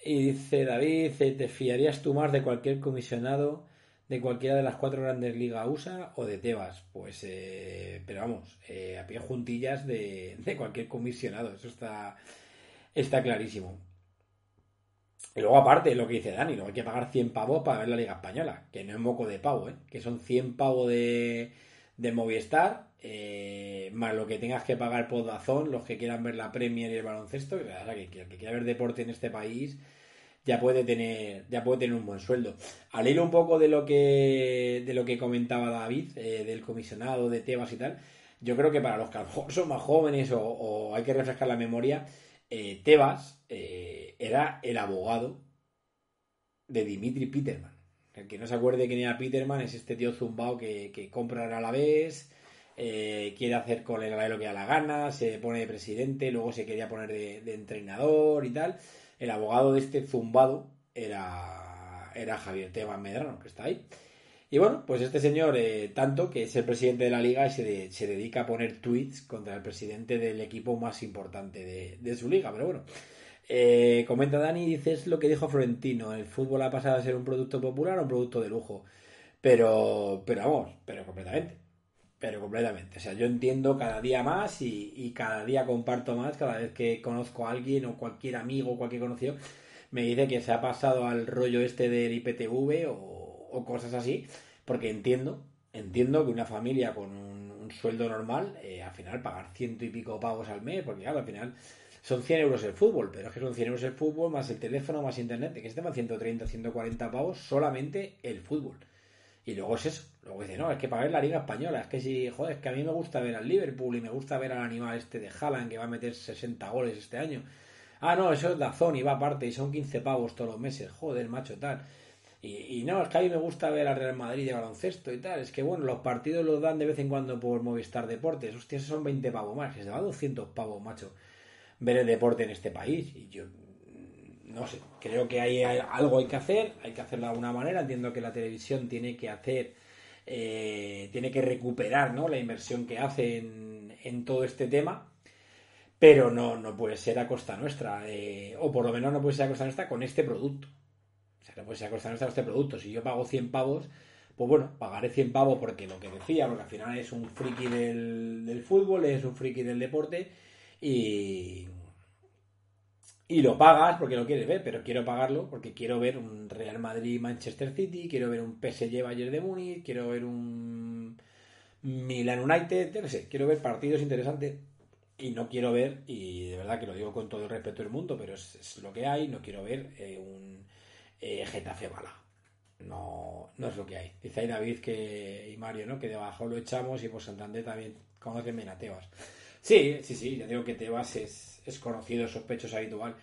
Y dice David, ¿te fiarías tú más de cualquier comisionado de cualquiera de las cuatro grandes ligas USA o de Tebas? Pues, eh, pero vamos, eh, a pie juntillas de, cualquier comisionado, eso está, está clarísimo. Y luego aparte, lo que dice Dani, luego hay que pagar 100 pavos para ver la Liga Española, que no es moco de pavo, que son 100 pavos de de Movistar, eh, más lo que tengas que pagar por Dazón, los que quieran ver la Premier y el baloncesto, que, que, que quiera ver deporte en este país ya puede tener ya puede tener un buen sueldo. Al hilo un poco de lo que de lo que comentaba David eh, del comisionado de Tebas y tal, yo creo que para los que a lo mejor son más jóvenes o, hay que refrescar la memoria, eh, Tebas era el abogado de Dimitri Peterman. El que no se acuerde quién era Peterman es este tío zumbao que, compra a la vez, eh, quiere hacer con el lo que da la gana, se pone de presidente, luego se quería poner de, entrenador y tal. El abogado de este zumbado era, era Javier Tebas Medrano, que está ahí. Y bueno, pues este señor, eh, tanto que es el presidente de la liga y se, se, dedica a poner tweets contra el presidente del equipo más importante de, de su liga. Pero bueno, eh, comenta Dani, dices lo que dijo Florentino, el fútbol ha pasado a ser un producto popular o un producto de lujo. Pero, pero vamos, pero completamente. Pero completamente. O sea, yo entiendo cada día más y, cada día comparto más, cada vez que conozco a alguien o cualquier amigo o cualquier conocido me dice que se ha pasado al rollo este del IPTV o, cosas así, porque entiendo, entiendo que una familia con un, sueldo normal, eh, al final pagar ciento y pico pavos al mes, porque claro, al final son 100 euros el fútbol, pero es que son 100 euros el fútbol, más el teléfono, más internet, que se te 130, 140 pavos solamente el fútbol. Y luego es eso. Luego dice, no, es que para ver la Liga Española, es que si, joder, es que a mí me gusta ver al Liverpool y me gusta ver al animal este de Haaland que va a meter 60 goles este año. Ah, no, eso es Dazón y va aparte y son 15 pavos todos los meses. Joder, macho, tal. Y, no, es que a mí me gusta ver al Real Madrid de baloncesto y tal. Es que bueno, los partidos los dan de vez en cuando por Movistar Deportes. Hostia, esos son 20 pavos más, que se va 200 pavos, macho ver el deporte en este país. Y yo no sé, creo que hay, algo hay que hacer, hay que hacerlo de alguna manera. Entiendo que la televisión tiene que hacer, eh, tiene que recuperar ¿no? la inversión que hace en, todo este tema, pero no, no puede ser a costa nuestra, eh, o por lo menos no puede ser a costa nuestra con este producto. O sea, no puede ser a costa nuestra con este producto. Si yo pago 100 pavos, pues bueno, pagaré 100 pavos porque lo que decía, porque al final es un friki del, del fútbol, es un friki del deporte y y lo pagas porque lo quieres ver, pero quiero pagarlo porque quiero ver un Real Madrid-Manchester City, quiero ver un PSG Bayern de Múnich, quiero ver un Milan United, yo no sé, quiero ver partidos interesantes y no quiero ver, y de verdad que lo digo con todo el respeto del mundo, pero es, lo que hay, no quiero ver eh, un eh, Getafe Bala. No, no es lo que hay. Dice ahí David que, y Mario, ¿no? Que debajo lo echamos y por Santander también conocen bien a Tebas. Sí, sí, sí, ya digo que Tebas es, es conocido, sospechoso, habitual.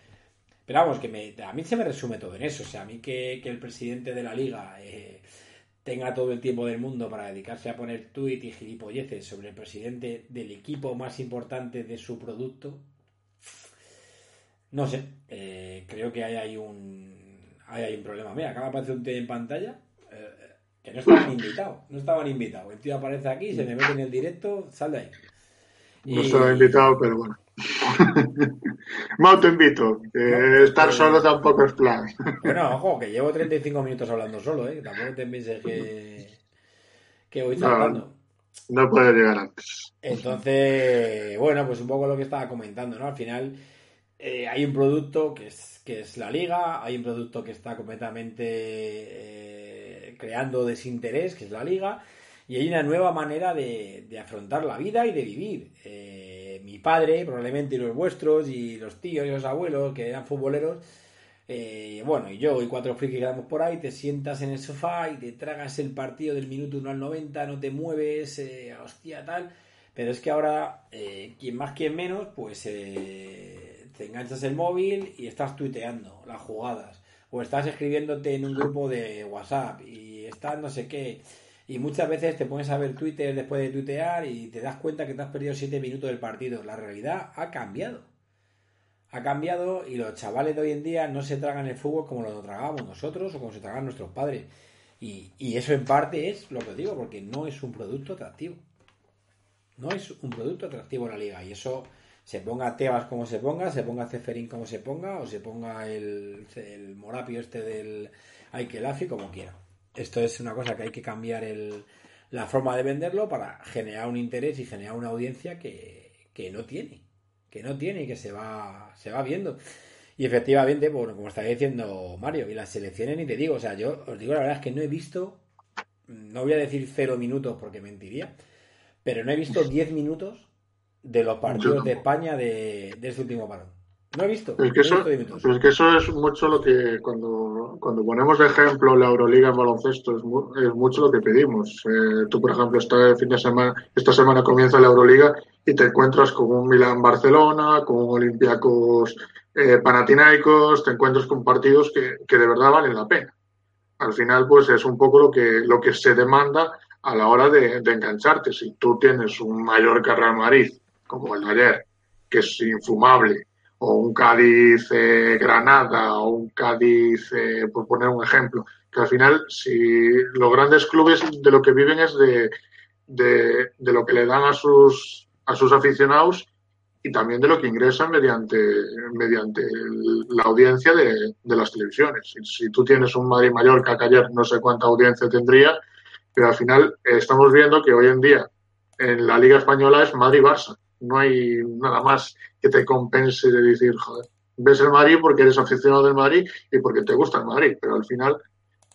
Pero vamos, que me, a mí se me resume todo en eso. O sea, a mí que, el presidente de la liga eh, tenga todo el tiempo del mundo para dedicarse a poner tuit y gilipolleces sobre el presidente del equipo más importante de su producto, no sé, eh, creo que hay, hay un hay, un problema. Mira, acaba de aparecer un té en pantalla eh, que no estaban invitados, no estaban invitados. El tío aparece aquí, se me mete en el directo, sal de ahí. No estaba invitado, pero bueno. *laughs* te invito. estar solo tampoco es plan. *laughs* Bueno, ojo, que llevo 35 minutos hablando solo, ¿eh? Tampoco te pienses que, que voy tratando. No, puede llegar antes. Entonces, bueno, pues un poco lo que estaba comentando, ¿no? Al final eh, hay un producto que es, que es la liga, hay un producto que está completamente eh, creando desinterés, que es la liga, y hay una nueva manera de, de afrontar la vida y de vivir. Eh, mi padre, probablemente, y los vuestros, y los tíos y los abuelos que eran futboleros, eh, bueno, y yo y cuatro frikis que quedamos por ahí, te sientas en el sofá y te tragas el partido del minuto 1 al 90, no te mueves, eh, hostia, tal. Pero es que ahora, eh, quien más, quien menos, pues te enganchas el móvil y estás tuiteando las jugadas. O estás escribiéndote en un grupo de WhatsApp y estás no sé qué. Y muchas veces te pones a ver Twitter después de tuitear y te das cuenta que te has perdido 7 minutos del partido. La realidad ha cambiado. Ha cambiado y los chavales de hoy en día no se tragan el fútbol como lo tragábamos nosotros o como se tragan nuestros padres. Y, eso en parte es lo que digo, porque no es un producto atractivo. No es un producto atractivo la liga. Y eso se ponga Tebas como se ponga, se ponga Ceferín como se ponga, o se ponga el, el Morapio este del Aikelafi como quiera. Esto es una cosa que hay que cambiar el, la forma de venderlo para generar un interés y generar una audiencia que, no tiene, que no tiene y que se va, se va viendo. Y efectivamente, bueno, como estaba diciendo Mario, y las selecciones ni te digo, o sea, yo os digo la verdad es que no he visto, no voy a decir cero minutos porque mentiría, pero no he visto diez minutos de los partidos de España de, de este último parón. No he visto. Es que, eso, es mucho lo que cuando, cuando ponemos de ejemplo la Euroliga en baloncesto es, es mucho lo que pedimos. Eh, tú, por ejemplo, este fin de semana, esta semana comienza la Euroliga y te encuentras con un Milan Barcelona, con un Olympiacos eh, Panathinaikos, te encuentras con partidos que, que de verdad valen la pena. Al final, pues es un poco lo que, lo que se demanda a la hora de, de engancharte. Si tú tienes un mayor Real Madrid, como el de ayer, que es infumable, o un Cádiz eh, Granada o un Cádiz, eh, por poner un ejemplo, que al final si los grandes clubes de lo que viven es de, de, lo que le dan a sus, a sus aficionados y también de lo que ingresan mediante, mediante la audiencia de, de las televisiones. Si, tú tienes un Madrid Mallorca, que ayer no sé cuánta audiencia tendría, pero al final estamos viendo que hoy en día en la Liga Española es Madrid-Barça no hay nada más que te compense de decir, joder, ves el Madrid porque eres aficionado del Madrid y porque te gusta el Madrid, pero al final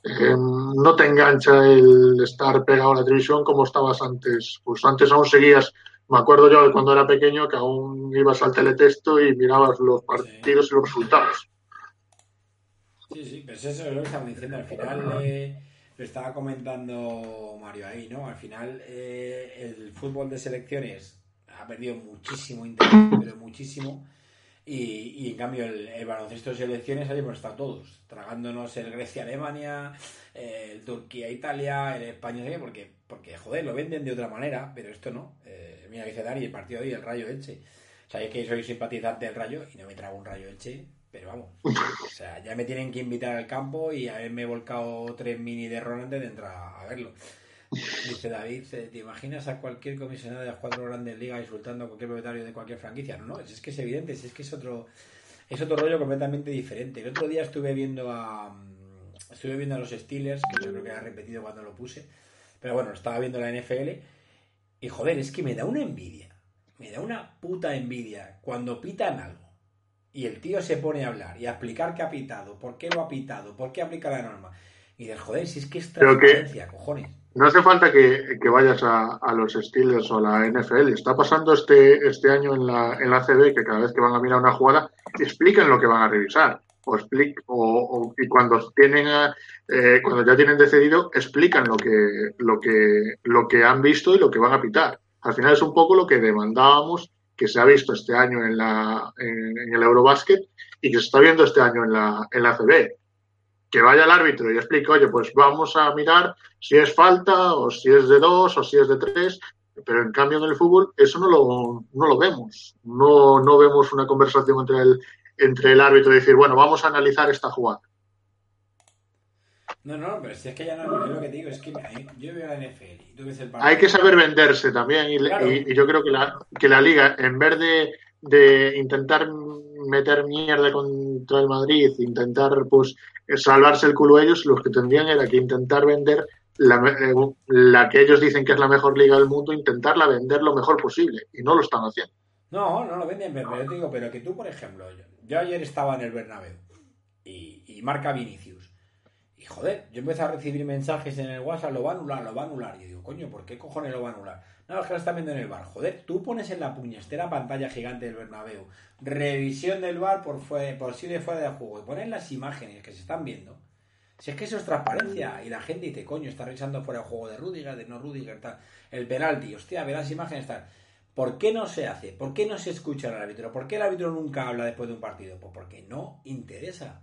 eh, no te engancha el estar pegado a la televisión como estabas antes. Pues antes aún seguías, me acuerdo yo de cuando era pequeño que aún ibas al teletexto y mirabas los partidos y los resultados. Sí, sí, pues eso es lo que estamos diciendo. Al final eh, lo estaba comentando Mario ahí, ¿no? Al final eh, el fútbol de selecciones ha perdido muchísimo interés, *coughs* pero muchísimo. Y, y, en cambio el, baloncesto de selecciones ahí hemos estado todos, tragándonos el Grecia-Alemania, el Turquía-Italia, el España, porque, porque joder, lo venden de otra manera, pero esto no. Eh, mira, dice Dani, el partido de hoy, el Rayo Elche. Es que soy simpatizante del Rayo y no me trago un Rayo Elche Pero vamos, o sea, ya me tienen que invitar al campo y haberme volcado tres mini de Ron antes de entrar a verlo. Dice David, ¿te imaginas a cualquier comisionado de las cuatro grandes ligas insultando a cualquier propietario de cualquier franquicia? No, no, es que es evidente, es que es otro, es otro rollo completamente diferente. El otro día estuve viendo a estuve viendo a los Steelers, que yo creo que ha repetido cuando lo puse, pero bueno, estaba viendo la NFL y joder, es que me da una envidia, me da una puta envidia cuando pitan algo y el tío se pone a hablar y a explicar qué ha pitado, por qué lo ha pitado, por qué aplica la norma. Y dices, joder, si es que es transparencia, cojones. No hace falta que, vayas a, los Steelers o a la NFL. Está pasando este, este año en la, en la CB que cada vez que van a mirar una jugada, explican lo que van a revisar. O, y cuando tienen eh, cuando ya tienen decidido, explican lo que, lo que, lo que han visto y lo que van a pitar. Al final es un poco lo que demandábamos que se ha visto este año en, la, en, el Eurobasket y que se está viendo este año en la, en la CB. Que vaya el árbitro y explique, oye, pues vamos a mirar si es falta o si es de dos o si es de tres, pero en cambio en el fútbol eso no lo, no lo vemos. No, no vemos una conversación entre el, entre el árbitro y decir, bueno, vamos a analizar esta jugada. No, no, pero si es que ya no es lo que digo, es que yo veo la NFL y tú ves el Hay que saber venderse también y, yo creo que la, que la liga, en vez de, de, intentar meter mierda contra el Madrid, intentar pues salvarse el culo ellos, los que tendrían era que intentar vender la, eh, la que ellos dicen que es la mejor liga del mundo, intentarla vender lo mejor posible y no lo están haciendo. No, no lo venden, pero te digo, pero que tú, por ejemplo, yo, ayer estaba en el Bernabéu y, marca Vinicius joder, yo empecé a recibir mensajes en el WhatsApp, lo va a anular, lo va a anular. Y yo digo, coño, ¿por qué cojones lo va a anular? No, es que lo están viendo en el bar. Joder, tú pones en la puñestera pantalla gigante del Bernabéu, revisión del bar por, fue, por si de fuera de juego, y pones las imágenes que se están viendo. Si es que eso es transparencia, y la gente dice, coño, está revisando fuera el juego de Rudiger, de no Rudiger, tal. El penalti, hostia, ve las imágenes, tal. ¿Por qué no se hace? ¿Por qué no se escucha al árbitro? ¿Por qué el árbitro nunca habla después de un partido? Pues porque no interesa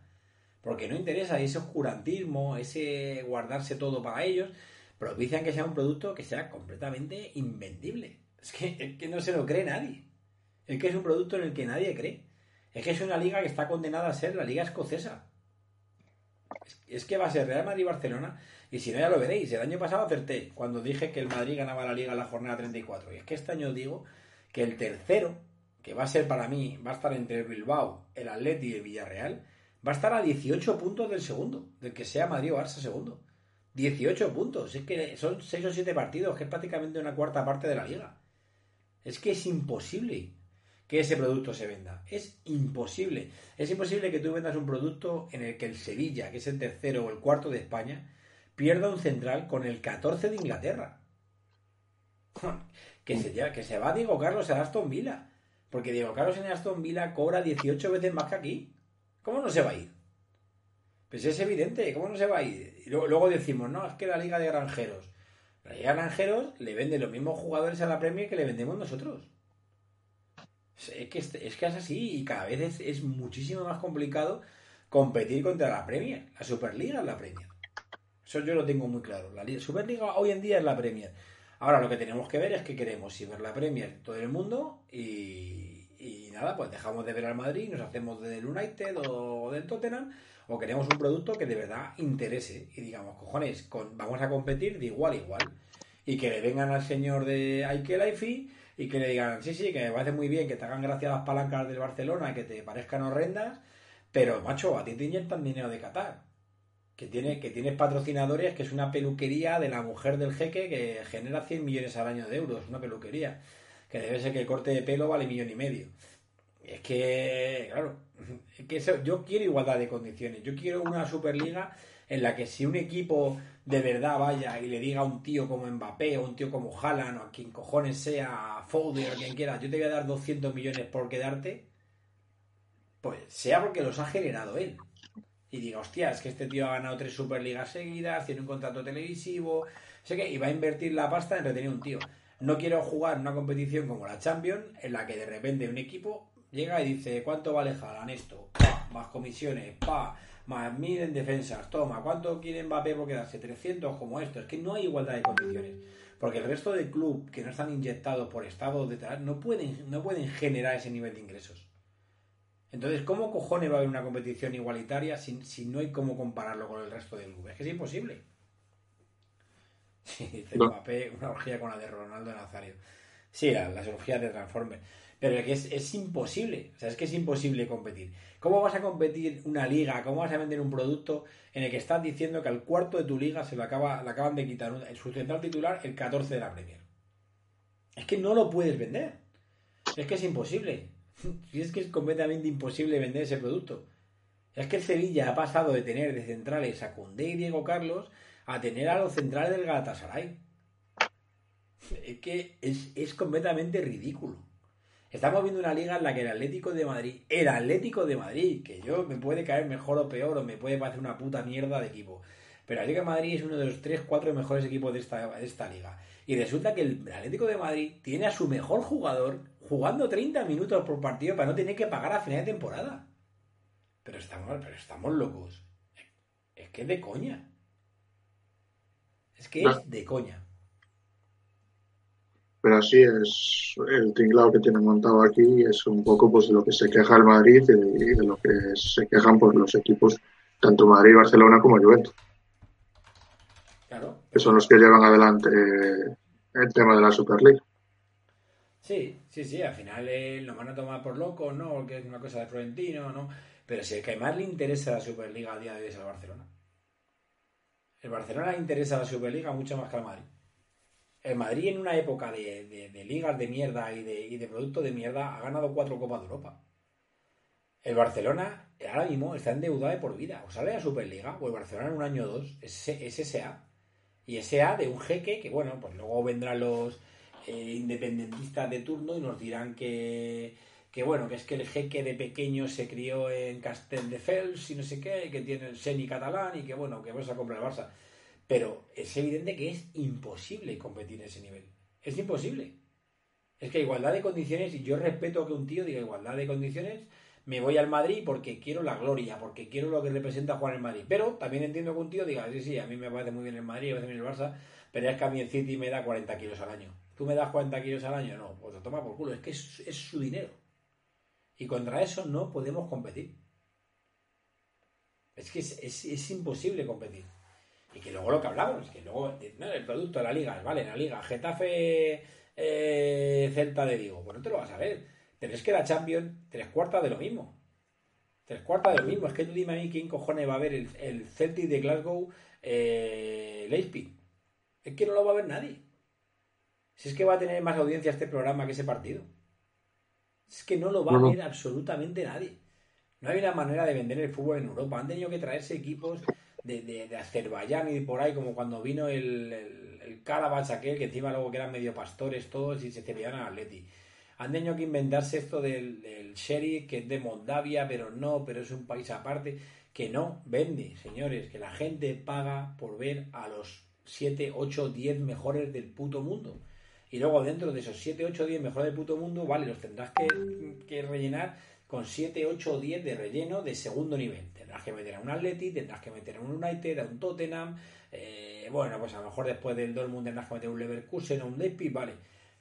porque no interesa ese oscurantismo, ese guardarse todo para ellos, propician que sea un producto que sea completamente invendible. Es que, que no se lo cree nadie. Es que es un producto en el que nadie cree. Es que es una liga que está condenada a ser la liga escocesa. Es, que va a ser Real Madrid-Barcelona y si no ya lo veréis. El año pasado acerté cuando dije que el Madrid ganaba la liga en la jornada 34. Y es que este año digo que el tercero, que va a ser para mí, va a estar entre el Bilbao, el Atleti y el Villarreal, va a estar a 18 puntos del segundo, del que sea Madrid o Barça segundo. 18 puntos, es que son 6 o 7 partidos, que es prácticamente una cuarta parte de la liga. Es que es imposible que ese producto se venda. Es imposible. Es imposible que tú vendas un producto en el que el Sevilla, que es el tercero o el cuarto de España, pierda un central con el 14 de Inglaterra. *laughs* que, se, que se va Diego Carlos a Aston Villa. Porque Diego Carlos en Aston Villa cobra 18 veces más que aquí. ¿Cómo no se va a ir? Pues es evidente, ¿cómo no se va a ir? Y luego, decimos, no, es que la Liga de Granjeros. La Liga de Granjeros le vende los mismos jugadores a la Premier que le vendemos nosotros. Es que es, que es así y cada vez es, muchísimo más complicado competir contra la Premier. La Superliga es la Premier. Eso yo lo tengo muy claro. La Superliga hoy en día es la Premier. Ahora lo que tenemos que ver es que queremos si ver la Premier todo el mundo y, y nada, pues dejamos de ver al Madrid, nos hacemos del United o del Tottenham, o queremos un producto que de verdad interese y digamos, cojones, con, vamos a competir de igual a igual. Y que le vengan al señor de Ike Life y que le digan, sí, sí, que me parece muy bien que te hagan gracia las palancas del Barcelona, que te parezcan horrendas, pero macho, a ti te inyectan dinero de Qatar. Que, tiene, que tienes patrocinadores, que es una peluquería de la mujer del jeque que genera 100 millones al año de euros, una peluquería que debe ser que el corte de pelo vale millón y medio. Es que, claro, *laughs* es que yo quiero igualdad de condiciones. Yo quiero una Superliga en la que si un equipo de verdad vaya y le diga a un tío como Mbappé o un tío como Haaland o a quien cojones sea, Foden o quien quiera, yo te voy a dar 200 millones por quedarte, pues sea porque los ha generado él. Y diga, hostia, es que este tío ha ganado tres Superligas seguidas, tiene un contrato televisivo, sé que, y va a invertir la pasta en retener un tío. No quiero jugar una competición como la Champions, en la que de repente un equipo llega y dice, ¿cuánto vale Jalan esto? más comisiones, pa, más mil en defensas, toma, ¿cuánto quiere Mbappé por quedarse? 300 como esto. Es que no hay igualdad de condiciones. Porque el resto del club que no están inyectados por estados detrás no pueden, no pueden generar ese nivel de ingresos. Entonces, ¿cómo cojones va a haber una competición igualitaria si, si no hay cómo compararlo con el resto del clubes? Es que es imposible. *laughs* Dice No. Mbappé, una orgía con la de Ronaldo Nazario. Sí, la- las orgías de Transformers. Pero que es, es imposible. O sea, es que es imposible competir. ¿Cómo vas a competir una liga? ¿Cómo vas a vender un producto en el que estás diciendo que al cuarto de tu liga se lo acaba, le acaban de quitar un- su central titular el 14 de la Premier? Es que no lo puedes vender. Es que es imposible. *laughs* Y es que es completamente imposible vender ese producto. Es que el Sevilla ha pasado de tener de centrales a Koundé y Diego Carlos a tener a los centrales del Galatasaray. Es que es, es completamente ridículo. Estamos viendo una liga en la que el Atlético de Madrid, el Atlético de Madrid, que yo me puede caer mejor o peor, o me puede parecer una puta mierda de equipo. Pero el Atlético de Madrid es uno de los 3-4 mejores equipos de esta, de esta liga. Y resulta que el Atlético de Madrid tiene a su mejor jugador jugando 30 minutos por partido para no tener que pagar a final de temporada. Pero estamos, pero estamos locos. Es que es de coña. Es que No. es de coña. Pero así es el tinglado que tienen montado aquí, es un poco pues de lo que se queja el Madrid y de, lo que se quejan pues los equipos, tanto Madrid, Barcelona como Juventus, Claro. que son los que llevan adelante el tema de la Superliga. Sí, sí, sí, al final eh, lo van a tomar por loco, ¿no? Porque es una cosa de Florentino, ¿no? Pero si el que más le interesa la Superliga a día de hoy es el Barcelona. El Barcelona le interesa la Superliga mucho más que al Madrid. El Madrid en una época de, ligas de mierda y de, y de productos de mierda ha ganado cuatro Copas de Europa. El Barcelona ahora mismo está endeudado de por vida. O sale la Superliga o el Barcelona en un año o dos es, es SA. Y SA de un jeque que, bueno, pues luego vendrán los eh, independentistas de turno y nos dirán que, que, bueno, que es que el jeque de pequeño se crió en Castelldefels y no sé qué, y que tiene el Seni catalán y que, bueno, que vas a comprar el Barça. Pero es evidente que es imposible competir en ese nivel. Es imposible. Es que igualdad de condiciones, y yo respeto que un tío diga igualdad de condiciones, me voy al Madrid porque quiero la gloria, porque quiero lo que representa jugar en Madrid. Pero también entiendo que un tío diga, sí, sí, a mí me parece muy bien el Madrid, me parece bien el Barça, pero es que a mí el City me da 40 kilos al año. ¿Tú me das 40 kilos al año? No, pues lo toma por culo, es que es, es su dinero. Y contra eso no podemos competir. Es que es, imposible competir. Y que luego lo que hablamos, que luego eh, el producto de la liga, vale, la liga, Getafe, eh, Celta de Vigo, bueno, te lo vas a ver. Pero es que la Champions, tres cuartas de lo mismo. Tres cuartas de lo mismo. Es que tú dime a mí quién cojones va a ver el, el Celtic de Glasgow, eh, Leipzig. Es que no lo va a ver nadie. Si es que va a tener más audiencia este programa que ese partido. Es que no lo va No, a ver absolutamente nadie. No hay una manera de vender el fútbol en Europa. Han tenido que traerse equipos de, de, de Azerbaiyán y por ahí, como cuando vino el, el, el Karabach aquel, que encima luego que eran medio pastores todos y se cepillaban al Atleti. Han tenido que inventarse esto del, del Sheriff, que es de Moldavia, pero no, pero es un país aparte, que no vende, señores, que la gente paga por ver a los 7, 8, 10 mejores del puto mundo. Y luego dentro de esos 7, 8, 10 mejores del puto mundo, vale, los tendrás que, que rellenar con 7, 8 o 10 de relleno de segundo nivel. Tendrás que meter a un Atleti, tendrás que meter a un United, a un Tottenham, eh, bueno, pues a lo mejor después del Dortmund tendrás que meter un Leverkusen o un Leipzig, vale.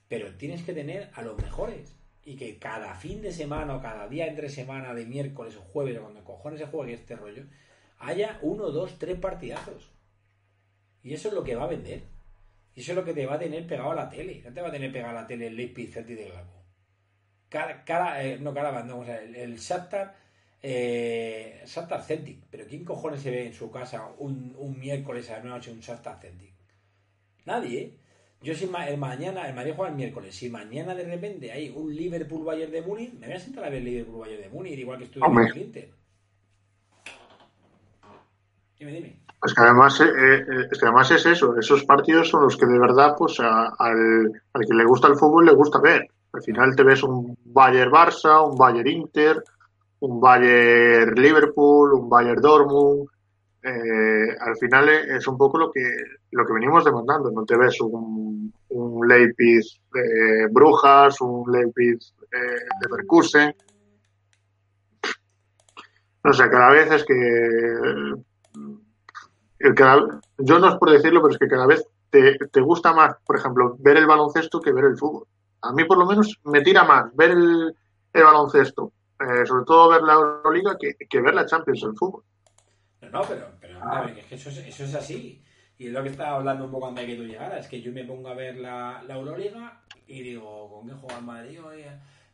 Pero tienes que tener a los mejores. Y que cada fin de semana o cada día entre semana, de miércoles o jueves, cuando cojones se juegue este rollo, haya uno, dos, tres partidazos. Y eso es lo que va a vender. Y eso es lo que te va a tener pegado a la tele. No te va a tener pegado a la tele el Leipzig Celtic de Glasgow. Cara, cara, eh, no, cara, no, o sea, el, el Shakhtar, eh, Shakhtar Celtic. Pero ¿quién cojones se ve en su casa un, un miércoles a la noche un Shakhtar Celtic? Nadie, ¿eh? Yo si ma- el mañana, el Madrid juega el miércoles, si mañana de repente hay un Liverpool Bayern de Múnich, me voy a sentar a ver el Liverpool Bayern de Múnich, igual que estuve viendo el Inter. Dime, dime. Es que además, eh, eh, es que además es eso, esos partidos son los que de verdad, pues al, al que le gusta el fútbol le gusta ver. Al final te ves un Bayern Barça, un Bayern Inter, un Bayern Liverpool, un Bayern Dortmund. Eh, al final es un poco lo que lo que venimos demandando. No te ves un, un Leipzig eh, Brujas, un Leipzig eh, Leverkusen. No sé, cada vez es que el cada- yo no es por decirlo, pero es que cada vez te, te gusta más, por ejemplo, ver el baloncesto que ver el fútbol. A mí por lo menos me tira más ver el, el baloncesto eh, sobre todo ver la Euroliga, que, que ver la Champions en fútbol. No, no, pero, pero a ver, es que eso es, eso es así. Y es lo que estaba hablando un poco antes de que tú llegaras, que yo me pongo a ver la, la Euroliga y digo, ¿con qué juega el Madrid hoy?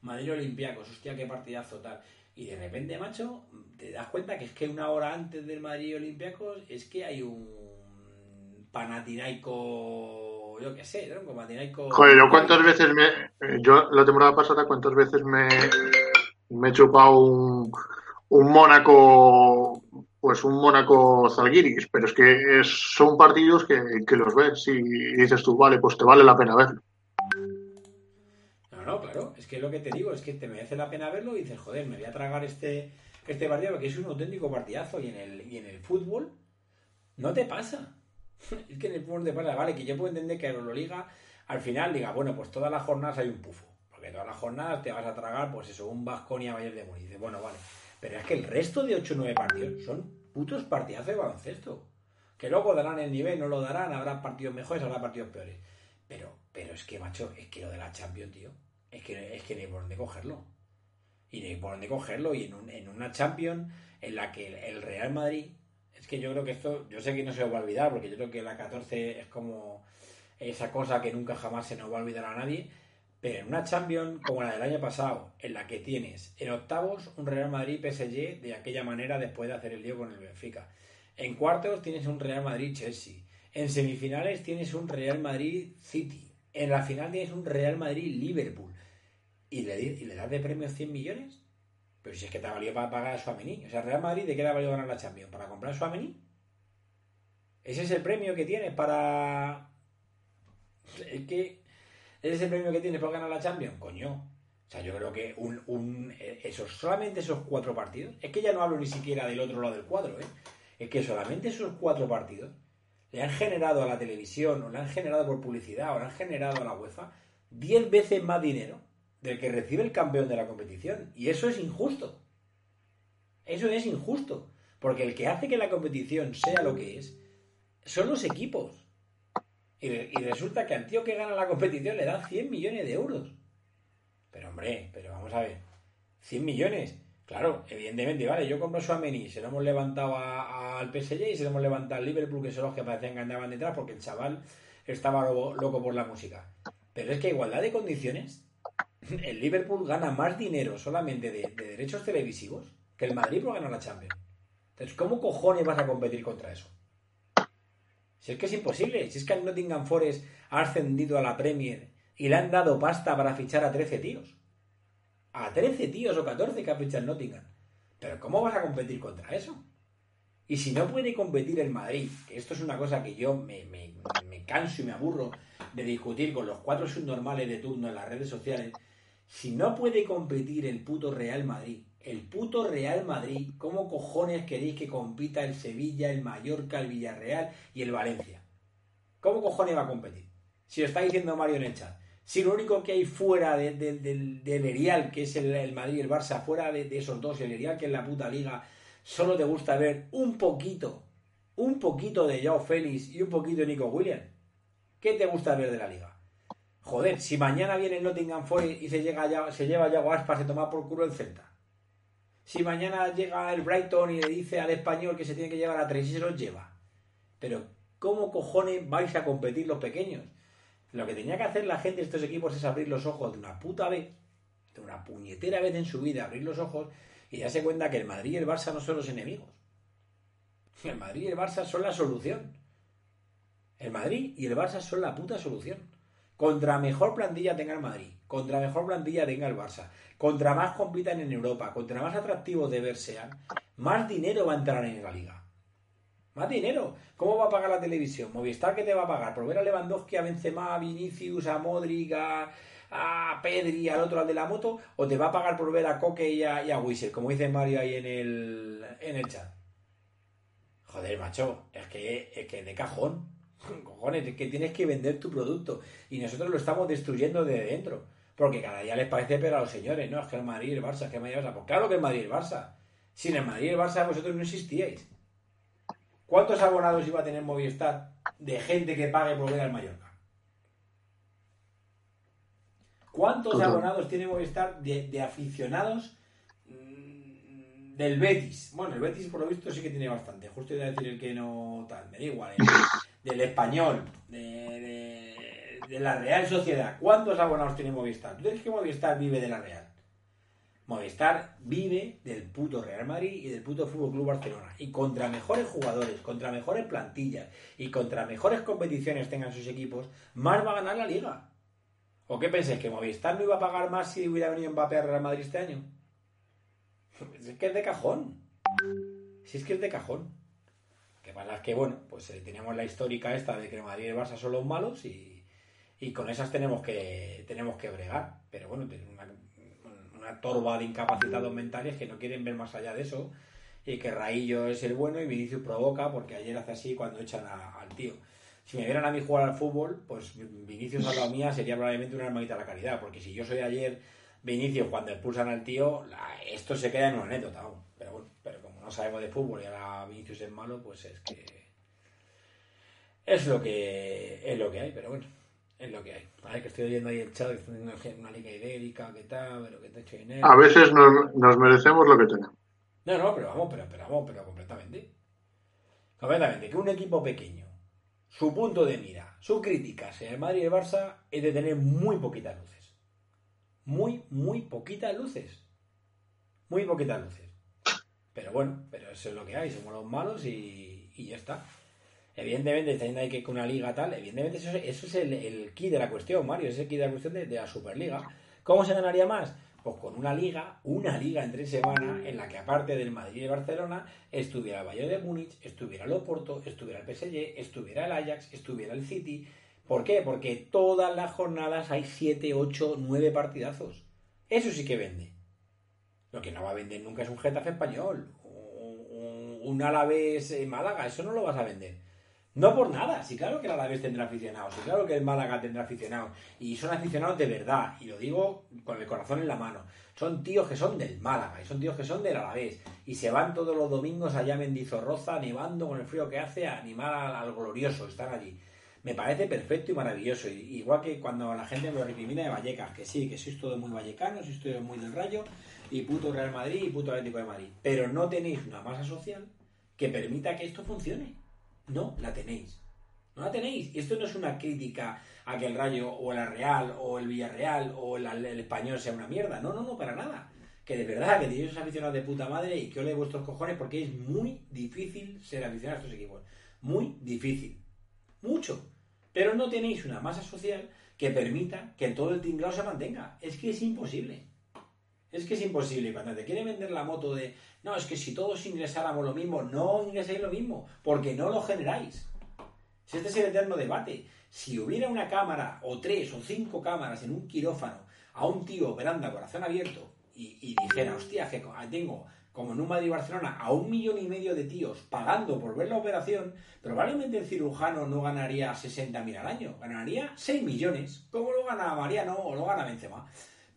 Madrid Olimpiacos, hostia, qué partidazo tal. Y de repente, macho, te das cuenta que es que una hora antes del Madrid Olimpiacos es que hay un Panatinaico, yo qué sé, ¿no? Panatinaico... Joder, yo cuántas veces me... Yo la temporada pasada, cuántas veces me, me he chupado un, un Mónaco pues un Mónaco Zalgiris, pero es que son partidos que, que, los ves y dices tú, vale, pues te vale la pena verlo. Es que lo que te digo es que te merece la pena verlo y dices, joder, me voy a tragar este, este partido porque es un auténtico partidazo y en el, y en el fútbol no te pasa. *laughs* Es que en el fútbol te pasa, vale, que yo puedo entender que en Liga al final diga, bueno, pues todas las jornadas hay un pufo, porque todas las jornadas te vas a tragar, pues eso, un Vasconia Bayern de Múnich. Bueno, vale pero es que el resto de 8 o 9 partidos son putos partidazos de baloncesto. Que luego darán el nivel, no lo darán, habrá partidos mejores, habrá partidos peores. Pero, pero es que, macho, es que lo de la Champions, tío, es que, es que no hay por dónde cogerlo. Y no hay por dónde cogerlo. Y en, un, en una Champions en la que el Real Madrid, es que yo creo que esto, yo sé que no se va a olvidar, porque yo creo que la 14 es como esa cosa que nunca jamás se nos va a olvidar a nadie, pero en una Champions como la del año pasado, en la que tienes en octavos un Real Madrid PSG de aquella manera después de hacer el lío con el Benfica. En cuartos tienes un Real Madrid Chelsea. En semifinales tienes un Real Madrid City. En la final tienes un Real Madrid Liverpool. ¿Y le, das de premio 100 millones? Pero si es que te ha valido para pagar a Suamení. O sea, Real Madrid, ¿de qué le ha valido ganar la Champions? ¿Para comprar Suamení? ¿Ese es el premio que tienes para...? Es que ¿Ese es el premio que tiene por ganar la Champions? Coño. O sea, yo creo que un, un, esos, solamente esos cuatro partidos, es que ya no hablo ni siquiera del otro lado del cuadro, ¿eh? es que solamente esos cuatro partidos le han generado a la televisión, o le han generado por publicidad, o le han generado a la UEFA, diez veces más dinero del que recibe el campeón de la competición. Y eso es injusto. Eso es injusto. Porque el que hace que la competición sea lo que es son los equipos. Y, resulta que al tío que gana la competición le dan 100 millones de euros. Pero hombre, pero vamos a ver. 100 millones. Claro, evidentemente, vale, yo compro su Ameni, se lo hemos levantado al PSG y se lo hemos levantado al Liverpool, que son los que parecían que andaban detrás porque el chaval estaba loco, por la música. Pero es que igualdad de condiciones, el Liverpool gana más dinero solamente de, de derechos televisivos que el Madrid por ganar la Champions. Entonces, ¿cómo cojones vas a competir contra eso? Si es que es imposible, si es que el Nottingham Forest ha ascendido a la Premier y le han dado pasta para fichar a 13 tíos. A 13 tíos o 14 que ha fichado el Nottingham. Pero ¿cómo vas a competir contra eso? Y si no puede competir el Madrid, que esto es una cosa que yo me, me, me canso y me aburro de discutir con los cuatro subnormales de turno en las redes sociales, si no puede competir el puto Real Madrid el puto Real Madrid, ¿cómo cojones queréis que compita el Sevilla, el Mallorca, el Villarreal y el Valencia? ¿Cómo cojones va a competir? Si lo está diciendo Mario en el chat. Si lo único que hay fuera de, del Erial, que es el, Madrid y el Barça, fuera de, esos dos, el Erial, que es la puta liga, solo te gusta ver un poquito, un poquito de Joao Félix y un poquito de Nico Williams. ¿Qué te gusta ver de la liga? Joder, si mañana viene el Nottingham Forest y se, llega se lleva ya Aspas, se toma por culo el Celta si mañana llega el Brighton y le dice al español que se tiene que llevar a tres y se los lleva. Pero, ¿cómo cojones vais a competir los pequeños? Lo que tenía que hacer la gente de estos equipos es abrir los ojos de una puta vez, de una puñetera vez en su vida, abrir los ojos y darse cuenta que el Madrid y el Barça no son los enemigos. El Madrid y el Barça son la solución. El Madrid y el Barça son la puta solución. Contra mejor plantilla tenga el Madrid, contra mejor plantilla tenga el Barça, contra más compitan en Europa, contra más atractivos de ver sean, más dinero va a entrar en la liga. Más dinero. ¿Cómo va a pagar la televisión? Movistar, ¿qué te va a pagar? ¿Por ver a Lewandowski, a Benzema, a Vinicius, a Modric, a, Pedri, al otro, al de la moto? ¿O te va a pagar por ver a Coque y a, y como dice Mario ahí en el, en el chat? Joder, macho, es que, es que de cajón. Cojones, es que tienes que vender tu producto. Y nosotros lo estamos destruyendo de dentro. Porque cada día les parece peor a los señores, ¿no? Es que el Madrid y el Barça, es que el Madrid y el Barça. Pues claro que el Madrid y el Barça. Sin el Madrid y el Barça vosotros no existíais. ¿Cuántos abonados iba a tener Movistar de gente que pague por ver al Mallorca? ¿Cuántos abonados tiene Movistar de, aficionados mm, del Betis. Bueno, el Betis por lo visto sí que tiene bastante. Justo iba a decir el que no tal, me da igual. Del español, de, de, la Real Sociedad. ¿Cuántos abonados tiene Movistar? ¿Tú crees que Movistar vive de la Real? Movistar vive del puto Real Madrid y del puto Fútbol Club Barcelona. Y contra mejores jugadores, contra mejores plantillas y contra mejores competiciones tengan sus equipos, más va a ganar la liga. ¿O qué pensáis? ¿Que Movistar no iba a pagar más si hubiera venido Mbappé a Real Madrid este año? *laughs* Es que es de cajón. Si es que es de cajón. Que que, bueno, pues eh, tenemos la histórica esta de que Madrid y el Barça son los malos y, y con esas tenemos que, tenemos que bregar. Pero bueno, una, una torba de incapacitados mentales que no quieren ver más allá de eso y que Raillo es el bueno y Vinicius provoca porque ayer hace así cuando echan al tío si me vieran a mí jugar al fútbol, pues Vinicius a la mía sería probablemente una hermanita a la caridad, porque si yo soy ayer Vinicius cuando expulsan al tío, esto se queda en una anécdota como no sabemos de fútbol y ahora Vinicius es malo, pues es que es lo que es lo que hay, pero bueno, es lo que hay. Vale, que estoy oyendo ahí el chat, una liga ibérica, que tal, pero que te hecho dinero. A veces nos, nos merecemos lo que tenemos. No, no, pero vamos, pero, pero vamos, pero completamente. Completamente, que un equipo pequeño su punto de mira, su crítica hacia el Madrid y el Barça es de tener muy poquitas luces. Muy, muy poquitas luces. Muy poquitas luces. Pero bueno, pero eso es lo que hay, somos los malos y, ya está. Evidentemente, teniendo que con una liga tal, evidentemente eso, es el, el key de la cuestión, Mario, es el key de la cuestión de, la Superliga. ¿Cómo se ganaría más? Pues con una liga, una liga en tres semanas, en la que aparte del Madrid y Barcelona, estuviera el Bayern de Múnich, estuviera el Oporto, estuviera el PSG, estuviera el Ajax, estuviera el City. ¿Por qué? Porque todas las jornadas hay 7, 8, 9 partidazos. Eso sí que vende. Lo que no va a vender nunca es un Getafe español, un, un Alavés Málaga, eso no lo vas a vender. No por nada, sí claro que el Alavés tendrá aficionados, sí claro que el Málaga tendrá aficionados, y son aficionados de verdad, y lo digo con el corazón en la mano. Son tíos que son del Málaga, y son tíos que son del Alavés, y se van todos los domingos allá a Mendizorroza, nevando con el frío que hace, a animar al, glorioso, están allí. Me parece perfecto y maravilloso, igual que cuando la gente me lo recrimina de Vallecas, que sí, que sois todo muy vallecano, sois todo muy del Rayo, y puto Real Madrid y puto Atlético de Madrid, pero no tenéis una masa social que permita que esto funcione. No la tenéis. No la tenéis. Y esto no es una crítica a que el Rayo o la Real o el Villarreal o el, Español sea una mierda. No, no, no, para nada. Que de verdad, que tenéis aficionados de puta madre y que ole vuestros cojones porque es muy difícil ser aficionado a estos equipos. Muy difícil. Mucho. Pero no tenéis una masa social que permita que todo el tinglado se mantenga. Es que es imposible. Es que es imposible. Cuando te quiere vender la moto de no, es que si todos ingresáramos lo mismo, no ingresáis lo mismo, porque no lo generáis. Este es el eterno debate. Si hubiera una cámara, o tres, o cinco cámaras en un quirófano, a un tío operando a corazón abierto, y, dijera, hostia, que tengo, como en un Madrid-Barcelona, a un millón y medio de tíos pagando por ver la operación, probablemente el cirujano no ganaría 60.000 al año, ganaría 6 millones, como lo gana Mariano o lo gana Benzema.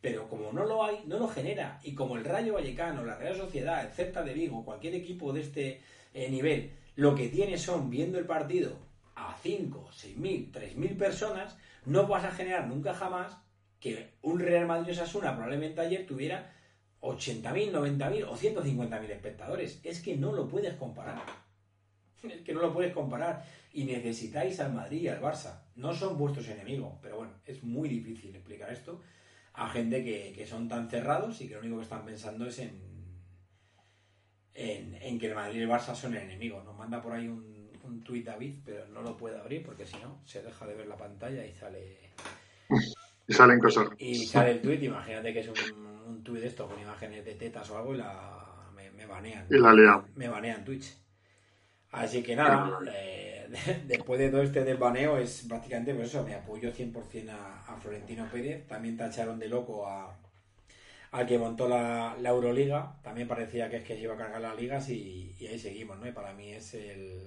Pero como no lo hay, no lo genera. Y como el Rayo Vallecano, la Real Sociedad, el Celta de Vigo, cualquier equipo de este eh, nivel, lo que tiene son, viendo el partido a 5, 6 mil, 3 mil personas, no vas a generar nunca jamás que un Real Madrid Osasuna probablemente ayer tuviera 80.000, 90.000 o 150.000 espectadores. Es que no lo puedes comparar. Es que no lo puedes comparar. Y necesitáis al Madrid y al Barça. No son vuestros enemigos. Pero bueno, es muy difícil explicar esto a gente que, son tan cerrados y que lo único que están pensando es en, en, que el Madrid y el Barça son el enemigo. Nos manda por ahí un, un tuit David, pero no lo puede abrir porque si no se deja de ver la pantalla y sale... *laughs* Y salen cosas. Y sale el tuit, imagínate que es un, un tuit de esto con imágenes de tetas o algo y la, me, me banean. Y la Me banean Twitch. Así que nada, *laughs* después de todo este desbaneo es prácticamente por eso, me apoyo 100% a, a, Florentino Pérez, también tacharon de loco a, al que montó la, Euroliga, también parecía que es que se iba a cargar las ligas y, ahí seguimos, ¿no? Y para mí es el...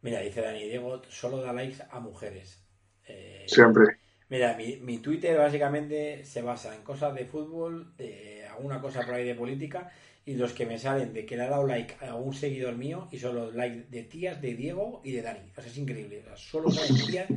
Mira, dice Dani Diego, solo da likes a mujeres. Eh, Siempre. Mira, mi, mi Twitter básicamente se basa en cosas de fútbol, de alguna cosa por ahí de política y los que me salen de que le ha dado like a un seguidor mío y son los likes de tías de Diego y de Dani. O sea, es increíble. solo salen tías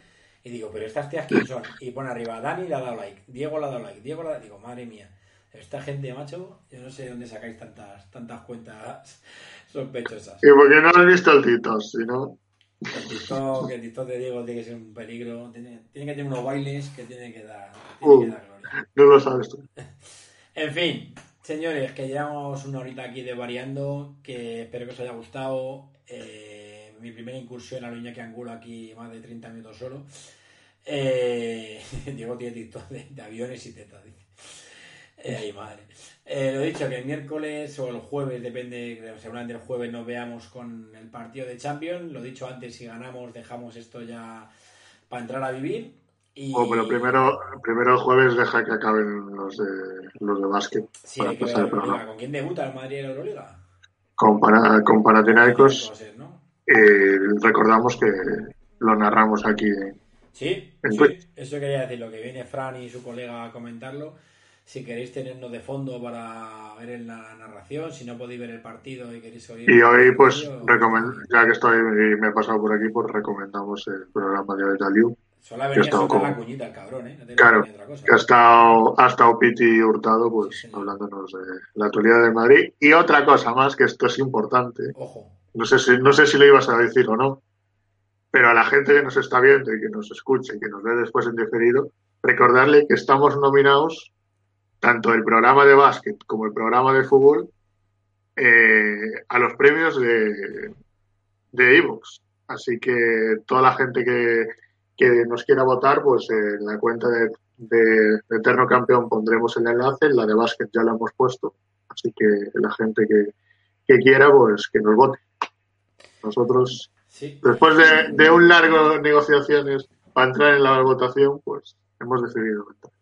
y digo, pero estas tías quién son? Y pone arriba, Dani le ha dado like, Diego le ha dado like, Diego le ha dado... Digo, madre mía. Esta gente, macho, yo no sé de dónde sacáis tantas, tantas cuentas *laughs* sospechosas. ¿Y por qué no has visto el Titos? Si no... El TikTok, el TikTok de Diego tiene que ser un peligro. Tiene, tiene que tener unos bailes que tiene que dar, tiene Uh. que dar gloria. No lo sabes tú. *laughs* En fin, señores, que llevamos una horita aquí de variando, que espero que os haya gustado. Eh, mi primera incursión a lo Iñaki Angulo aquí, más de 30 minutos solo. Eh, *laughs* Diego tiene TikTok de, aviones y tetas. Eh, ay, madre. Eh, lo dicho, que el miércoles o el jueves, depende, seguramente el jueves nos veamos con el partido de Champions. Lo dicho antes, si ganamos, dejamos esto ya para entrar a vivir. Y... Oh, pero primero, primero el jueves deja que acaben los de, los de básquet. Sí, para pasar el programa. ¿Con quién debuta el Madrid en la Euroliga? Con, Pana- con Panathinaikos ¿no? eh, recordamos que lo narramos aquí. Sí, En sí, eso quería decir, lo que viene Fran y su colega a comentarlo. Si queréis tenernos de fondo para ver en la narración, si no podéis ver el partido y queréis oír. Y hoy, pues, partido, ya que estoy y me he pasado por aquí, pues recomendamos el programa de Betaliu, Solo ha venido con- la cuñita el cabrón, ¿eh? No Claro, ni otra cosa. que ha estado, ha estado Piti Hurtado, pues, Sí. hablándonos de la actualidad de Madrid. Y otra cosa más, que esto es importante, Ojo. no sé si, no sé si lo ibas a decir o no, pero a la gente que nos está viendo y que nos escuche y que nos ve después en diferido, recordarle que estamos nominados, tanto el programa de básquet como el programa de fútbol, eh, a los premios de de Evox. Así que toda la gente que, que nos quiera votar, pues eh, en la cuenta de, de, de Eterno Campeón pondremos el enlace, en la de básquet ya lo hemos puesto. Así que la gente que, que quiera, pues que nos vote. Nosotros, Sí. después de, de un largo negociaciones para entrar en la votación, pues hemos decidido entrar.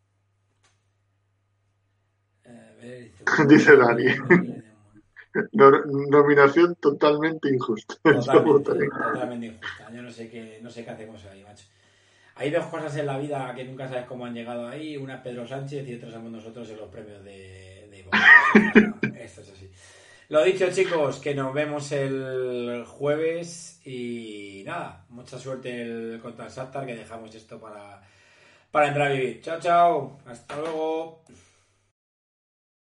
Eh, *laughs* Dice Dani. No- nominación totalmente injusta. Totalmente, totalmente injusta. Yo no sé qué, no sé qué hacemos ahí, macho. Hay dos cosas en la vida que nunca sabes cómo han llegado ahí. Una es Pedro Sánchez y otra somos nosotros en los premios de, de. *laughs* Esto es así. Lo dicho, chicos, que nos vemos el jueves y nada, mucha suerte el, contra el Shakhtar, que dejamos esto para, para entrar a vivir. Chao, chao. Hasta luego.